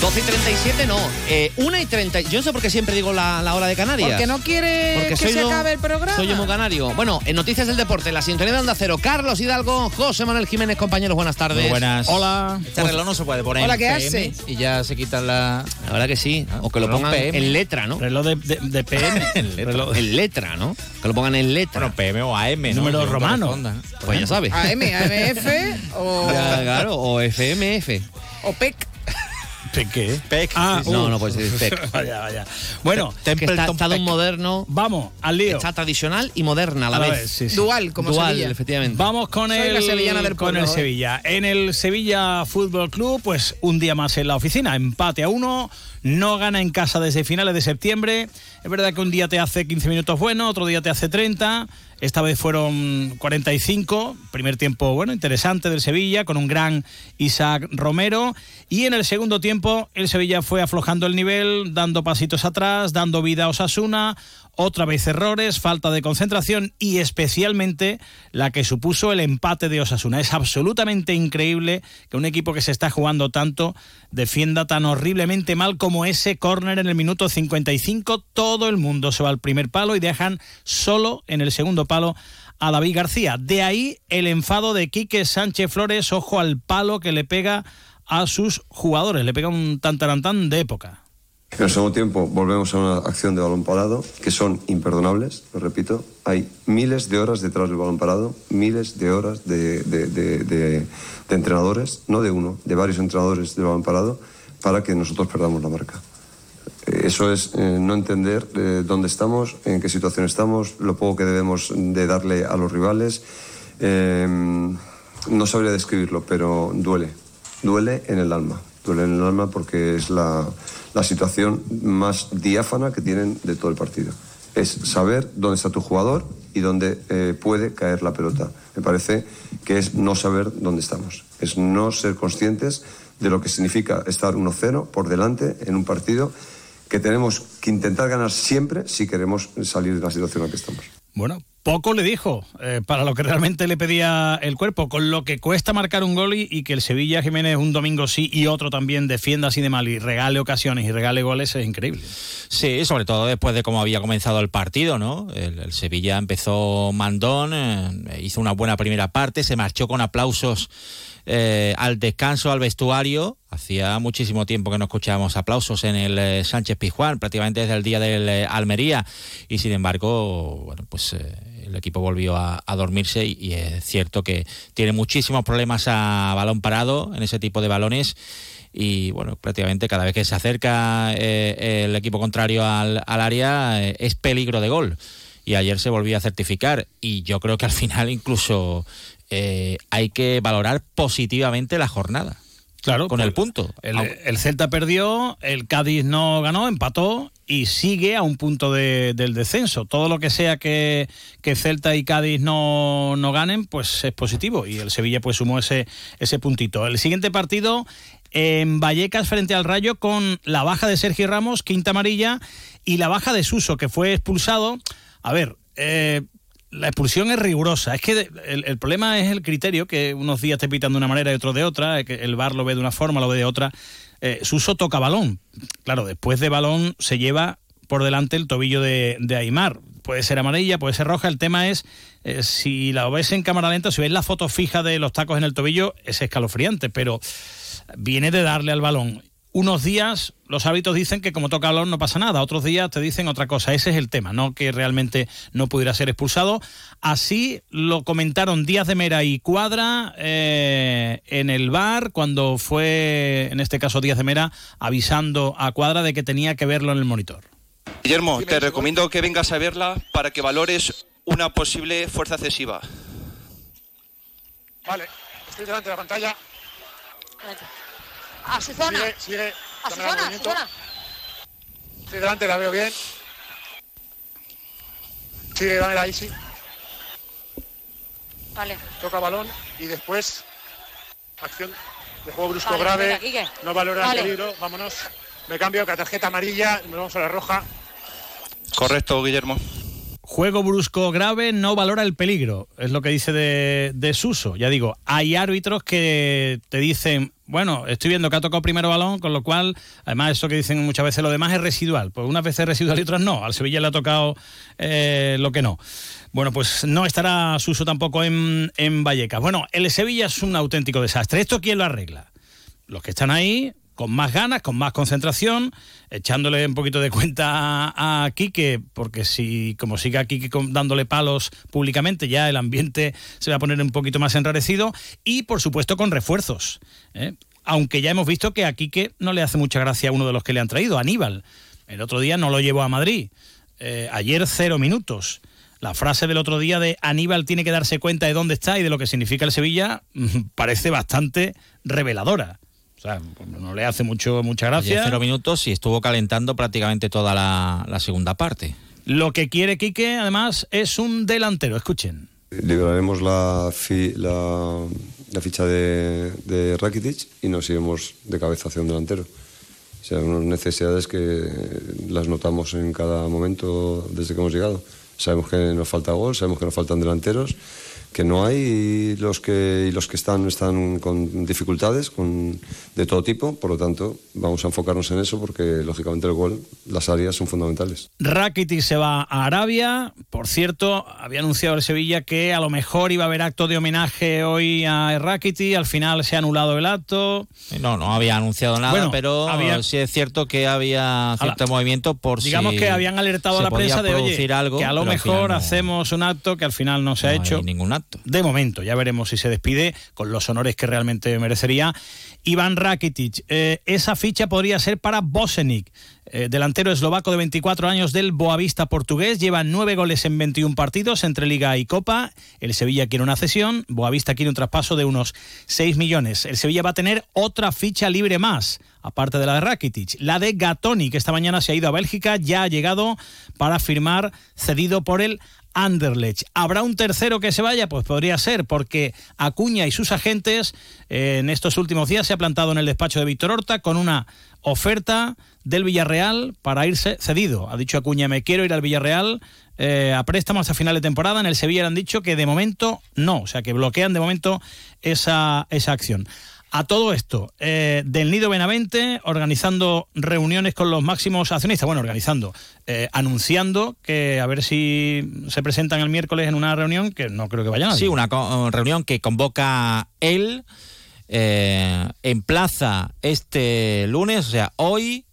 12 y 37 no, eh, 1 y 30. Yo no sé por qué siempre digo la, la hora de Canarias. Porque no quiere Porque que se yo- acabe el programa. Soy yo muy canario. Bueno, en Noticias del Deporte, la sintonía de Onda Cero, Carlos Hidalgo, José Manuel Jiménez, compañeros, buenas tardes. Muy buenas. Hola. Este reloj no se puede poner Hola, en ¿qué hace? y ya se quitan la... La verdad que sí. O que lo pongan PM. en letra, ¿no? Reloj de, de- de PM. En letra. reloj- En letra, ¿no? Que lo pongan en letra. Bueno, PM o AM, ¿no? Número romano. pues ya sabes. AM, AMF o, Ya, claro, o FMF. o PEC. ¿Qué? PEC. Ah, No, uh. no puedes decir PEC. vaya, vaya. Bueno, Que está, Templeton está de un moderno. vamos, al lío. Está tradicional y moderna a la, vez. vez, sí, sí. Dual, como Dual, Sevilla. efectivamente. Vamos con Soy el, la sevillana del con pueblo, el ¿eh? Sevilla. En el Sevilla Fútbol Club, pues un día más en la oficina. Empate a uno. No gana en casa desde finales de septiembre. Es verdad que un día te hace 15 minutos bueno, otro día te hace 30. Esta vez fueron 45. Primer tiempo, bueno, interesante del Sevilla, con un gran Isaac Romero. Y en el segundo tiempo el Sevilla fue aflojando el nivel, dando pasitos atrás, dando vida a Osasuna, otra vez errores, falta de concentración y especialmente la que supuso el empate de Osasuna. Es absolutamente increíble que un equipo que se está jugando tanto defienda tan horriblemente mal como ese córner en el minuto 55. Todo el mundo se va al primer palo y dejan solo en el segundo palo a David García. De ahí el enfado de Quique Sánchez Flores, ojo al palo que le pega a sus jugadores, le pega un tantarantán de época. En el segundo tiempo volvemos a una acción de balón parado que son imperdonables, lo repito. Hay miles de horas detrás del balón parado, miles de horas de, entrenadores, no de uno, de varios entrenadores del balón parado, para que nosotros perdamos la marca. Eh, Eso es eh, no entender eh, dónde estamos, en qué situación estamos, lo poco que debemos de darle a los rivales. No sabría describirlo, pero duele. Duele en el alma. Duele en el alma porque es la, la situación más diáfana que tienen de todo el partido. Es saber dónde está tu jugador y dónde eh, puede caer la pelota. Me parece que es no saber dónde estamos. Es no ser conscientes de lo que significa estar 1-0 por delante en un partido que tenemos que intentar ganar siempre si queremos salir de la situación en la que estamos. Bueno, poco le dijo eh, para lo que realmente le pedía el cuerpo, con lo que cuesta marcar un gol y, que el Sevilla Jiménez un domingo sí y otro también defienda así de mal y regale ocasiones y regale goles es increíble. Sí, sobre todo después de cómo había comenzado el partido, ¿no? El, el Sevilla empezó mandón, eh, hizo una buena primera parte, se marchó con aplausos eh, al descanso, al vestuario. Hacía muchísimo tiempo que no escuchábamos aplausos en el eh, Sánchez Pizjuán, prácticamente desde el día del eh, Almería. Y sin embargo, bueno, pues el equipo volvió a, dormirse y, y es cierto que tiene muchísimos problemas a balón parado en ese tipo de balones y bueno, prácticamente cada vez que se acerca el equipo contrario al, al área es peligro de gol. Y ayer se volvió a certificar y yo creo que al final incluso eh, hay que valorar positivamente la jornada. Claro, con el punto. El, el Celta perdió, el Cádiz no ganó, empató y sigue a un punto de- del descenso. Todo lo que sea que, que Celta y Cádiz no, no ganen, pues es positivo. Y el Sevilla pues sumó ese, ese puntito. El siguiente partido en Vallecas frente al Rayo con la baja de Sergio Ramos, quinta amarilla, y la baja de Suso, que fue expulsado. A ver, eh, la expulsión es rigurosa. Es que el, problema es el criterio, que unos días te pitan de una manera y otros de otra, que el VAR lo ve de una forma, lo ve de otra. Eh, Suso toca balón. Claro, después de balón se lleva por delante el tobillo de, de Aymar. Puede ser amarilla, puede ser roja. El tema es, eh, si la ves en cámara lenta, si ves la foto fija de los tacos en el tobillo, es escalofriante, pero viene de darle al balón. Unos días los hábitos dicen que como toca balón no pasa nada, otros días te dicen otra cosa. Ese es el tema, no que realmente no pudiera ser expulsado. Así lo comentaron Díaz de Mera y Cuadra eh, en el bar cuando fue, en este caso Díaz de Mera, avisando a Cuadra de que tenía que verlo en el monitor. Guillermo, te recomiendo que vengas a verla para que valores una posible fuerza excesiva. Vale, estoy delante de la pantalla. A su zona. Sigue, sigue. A su Dame el zona, a su movimiento. zona. Estoy delante, la veo bien. Sigue, dame ahí, sí. Vale. Toca balón y después acción de juego brusco Vale, grave. no valora Vale. el peligro. Vámonos. Me cambio que a tarjeta amarilla nos vamos a la roja. Correcto, Guillermo. Juego brusco grave no valora el peligro, es lo que dice de, de Suso. Ya digo, hay árbitros que te dicen, bueno, estoy viendo que ha tocado primero balón, con lo cual, además, eso que dicen muchas veces, lo demás es residual. Pues unas veces es residual y otras no. Al Sevilla le ha tocado eh, lo que no. Bueno, pues no estará Suso tampoco en, en Vallecas. Bueno, el Sevilla es un auténtico desastre. ¿Esto quién lo arregla? los que están ahí con más ganas, con más concentración, echándole un poquito de cuenta a, a Quique, porque si como siga Quique dándole palos públicamente, ya el ambiente se va a poner un poquito más enrarecido y por supuesto con refuerzos. ¿eh? Aunque ya hemos visto que a Quique no le hace mucha gracia a uno de los que le han traído, Aníbal. El otro día no lo llevó a Madrid. Eh, ayer cero minutos. La frase del otro día de Aníbal tiene que darse cuenta de dónde está y de lo que significa el Sevilla mm, parece bastante reveladora. O sea, no le hace mucho mucha gracia. cero minutos y estuvo calentando prácticamente toda la, la segunda parte. Lo que quiere Quique, además, es un delantero. Escuchen. Liberaremos la, fi- la, la ficha de, de Rakitic y nos iremos de cabeza hacia un delantero. sea, unas necesidades que las notamos en cada momento desde que hemos llegado. Sabemos que nos falta gol, sabemos que nos faltan delanteros, que no hay y los que, y los que están están con dificultades con, de todo tipo, por lo tanto vamos a enfocarnos en eso porque lógicamente el gol, las áreas son fundamentales. Rakitic se va a Arabia. Por cierto, había anunciado el Sevilla que a lo mejor iba a haber acto de homenaje hoy a Rakitic. Al final se ha anulado el acto. No, no había anunciado nada, Bueno, pero había- sí es cierto que había cierto movimiento por Digamos si que habían alertado a la prensa de oye, producir algo, que a lo mejor no- hacemos un acto que al final no se ha no hay hecho. ningún acto. De momento, ya veremos si se despide con los honores que realmente merecería. Iván Rakitic, eh, esa ficha podría ser para Bosenic, eh, delantero eslovaco de 24 años del Boavista portugués. Lleva nueve goles en 21 partidos entre Liga y Copa. El Sevilla quiere una cesión, Boavista quiere un traspaso de unos 6 millones. El Sevilla va a tener otra ficha libre más, aparte de la de Rakitic, la de Gatoni, que esta mañana se ha ido a Bélgica, ya ha llegado para firmar cedido por el Anderlecht. ¿Habrá un tercero que se vaya? Pues podría ser, porque Acuña y sus agentes eh, en estos últimos días se ha plantado en el despacho de Víctor Horta con una oferta del Villarreal para irse cedido. Ha dicho Acuña, me quiero ir al Villarreal eh, a préstamo hasta final de temporada. En el Sevilla le han dicho que de momento no, o sea que bloquean de momento esa, esa acción. A todo esto, eh, del Nido Benavente, organizando reuniones con los máximos accionistas, bueno, organizando, eh, anunciando que a ver si se presentan el miércoles en una reunión que no creo que vaya nadie. Sí, una co- reunión que convoca él, eh, emplaza este lunes, o sea, hoy,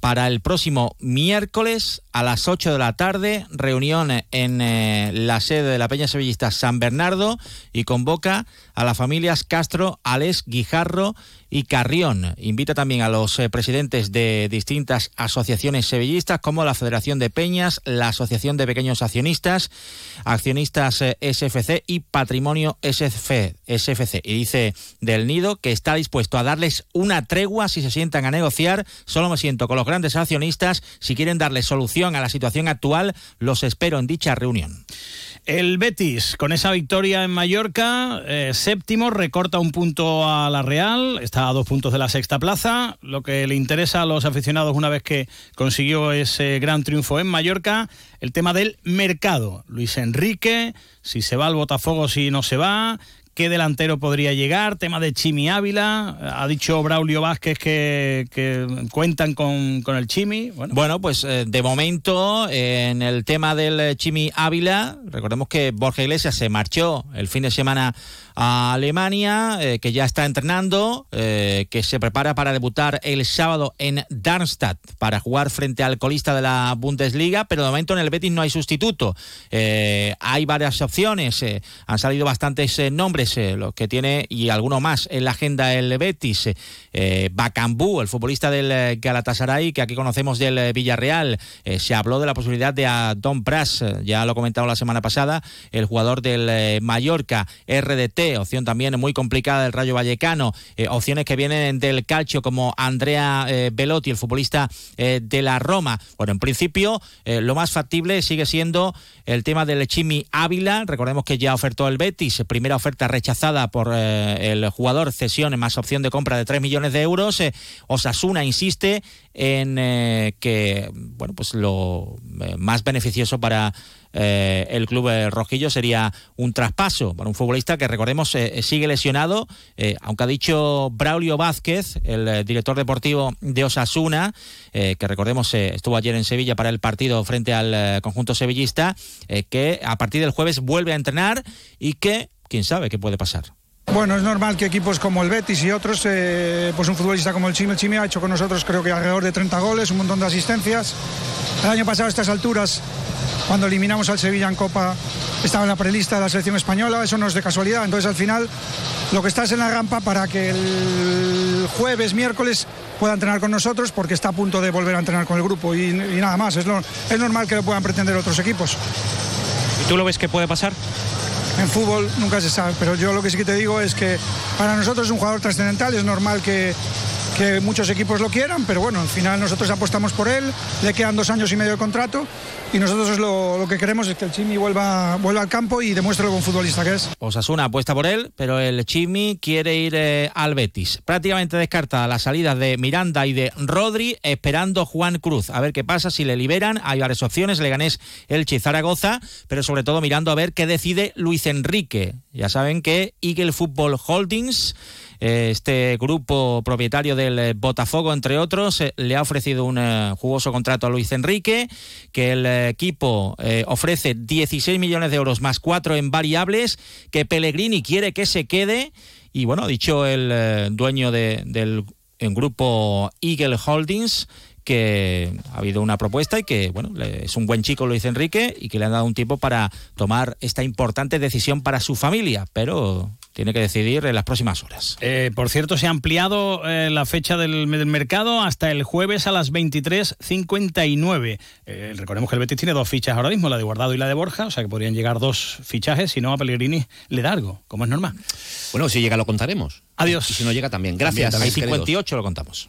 para el próximo miércoles a las 8 de la tarde, reunión en eh, la sede de la Peña Sevillista San Bernardo y convoca a las familias Castro, Ales, Guijarro y Carrión. Invita también a los eh, presidentes de distintas asociaciones sevillistas como la Federación de Peñas, la Asociación de Pequeños Accionistas, Accionistas eh, SFC y Patrimonio SFC, SFC. Y dice del Nido que está dispuesto a darles una tregua si se sientan a negociar. Solo me siento con los grandes accionistas. Si quieren darle solución a la situación actual, los espero en dicha reunión. El Betis, con esa victoria en Mallorca, eh, séptimo, recorta un punto a la Real, está a dos puntos de la sexta plaza. Lo que le interesa a los aficionados una vez que consiguió ese gran triunfo en Mallorca, el tema del mercado. Luis Enrique, si se va al Botafogo, si no se va. ¿Qué delantero podría llegar? Tema de Chimi Ávila. Ha dicho Braulio Vázquez que, cuentan con, el Chimi. Bueno, pues eh, de momento, eh, en el tema del Chimi Ávila, recordemos que Borja Iglesias se marchó el fin de semana a Alemania, eh, que ya está entrenando, eh, que se prepara para debutar el sábado en Darmstadt para jugar frente al colista de la Bundesliga, pero de momento en el Betis no hay sustituto. Eh, hay varias opciones, han salido bastantes nombres, los que tiene y alguno más en la agenda el Betis. Bacambú, el futbolista del Galatasaray, que aquí conocemos del Villarreal, se habló de la posibilidad de a Don Pras, ya lo comentamos la semana pasada, el jugador del Mallorca, RDT, opción también muy complicada del Rayo Vallecano, eh, opciones que vienen del calcio como Andrea eh, el futbolista eh, de la Roma. Bueno, en principio eh, lo más factible sigue siendo el tema del Chimi Ávila, recordemos que ya ofertó el Betis, primera oferta rechazada por el jugador, cesión más opción de compra de 3 millones de euros. Osasuna insiste en que bueno pues lo más beneficioso para eh, el club eh, rojillo sería un traspaso para un futbolista que recordemos eh, sigue lesionado, aunque ha dicho Braulio Vázquez, el director deportivo de Osasuna, que recordemos estuvo ayer en Sevilla para el partido frente al conjunto sevillista, que a partir del jueves vuelve a entrenar y que quién sabe qué puede pasar. Bueno, es normal que equipos como el Betis y otros, pues un futbolista como el Chimi, el Chimi ha hecho con nosotros creo que alrededor de 30 goles, un montón de asistencias. El año pasado a estas alturas, cuando eliminamos al Sevilla en Copa, estaba en la prelista de la selección española, eso no es de casualidad. Entonces al final lo que está es en la rampa para que el jueves, miércoles pueda entrenar con nosotros porque está a punto de volver a entrenar con el grupo y, y nada más. Es, lo- es normal que lo puedan pretender otros equipos. ¿Y tú lo ves que puede pasar? En fútbol nunca se sabe, pero yo lo que sí que te digo es que para nosotros es un jugador trascendental, es normal que, que muchos equipos lo quieran, pero bueno, al final nosotros apostamos por él, le quedan dos años y medio de contrato y nosotros lo, que queremos es que el Chimi vuelva, vuelva al campo y demuestre lo buen futbolista que es. Osasuna apuesta por él, pero el Chimi quiere ir eh, al Betis. Prácticamente descartada la salida de Miranda y de Rodri, esperando Juan Cruz. A ver qué pasa, si le liberan. Hay varias opciones, le ganés el Zaragoza, pero sobre todo mirando a ver qué decide Luis Enrique. Ya saben que Eagle Football Holdings este grupo propietario del eh, Botafogo, entre otros, eh, le ha ofrecido un jugoso contrato a Luis Enrique, que el equipo ofrece 16 millones de euros más cuatro en variables, que Pellegrini quiere que se quede. Y bueno, dicho el dueño del grupo Eagle Holdings, que ha habido una propuesta y que, bueno, es un buen chico Luis Enrique y que le han dado un tiempo para tomar esta importante decisión para su familia, pero tiene que decidir en las próximas horas. Eh, por cierto, se ha ampliado eh, la fecha del, mercado hasta el jueves a las 23.59. Eh, recordemos que el Betis tiene dos fichas ahora mismo, la de Guardado y la de Borja, o sea que podrían llegar dos fichajes, si no a Pellegrini le da algo, como es normal. Bueno, si llega lo contaremos. Adiós. Y si no llega también. Gracias. Hay 58 lo contamos.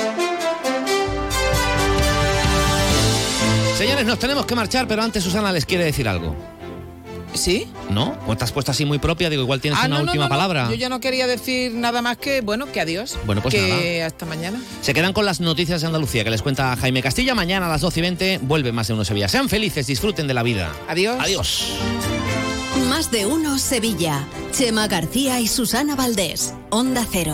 Señores, nos tenemos que marchar, pero antes Susana les quiere decir algo. ¿Sí? ¿No? Pues te has puesto así muy propia, digo, igual tienes Ah, una no, última no, no. palabra. Yo ya no quería decir nada más que, bueno, que adiós. Bueno, pues que nada. hasta mañana. Se quedan con las noticias de Andalucía que les cuenta Jaime Castilla. Mañana a las 12 y 20 vuelve más de uno Sevilla. Sean felices, disfruten de la vida. Adiós. Adiós. Más de uno Sevilla. Chema García y Susana Valdés. Onda Cero.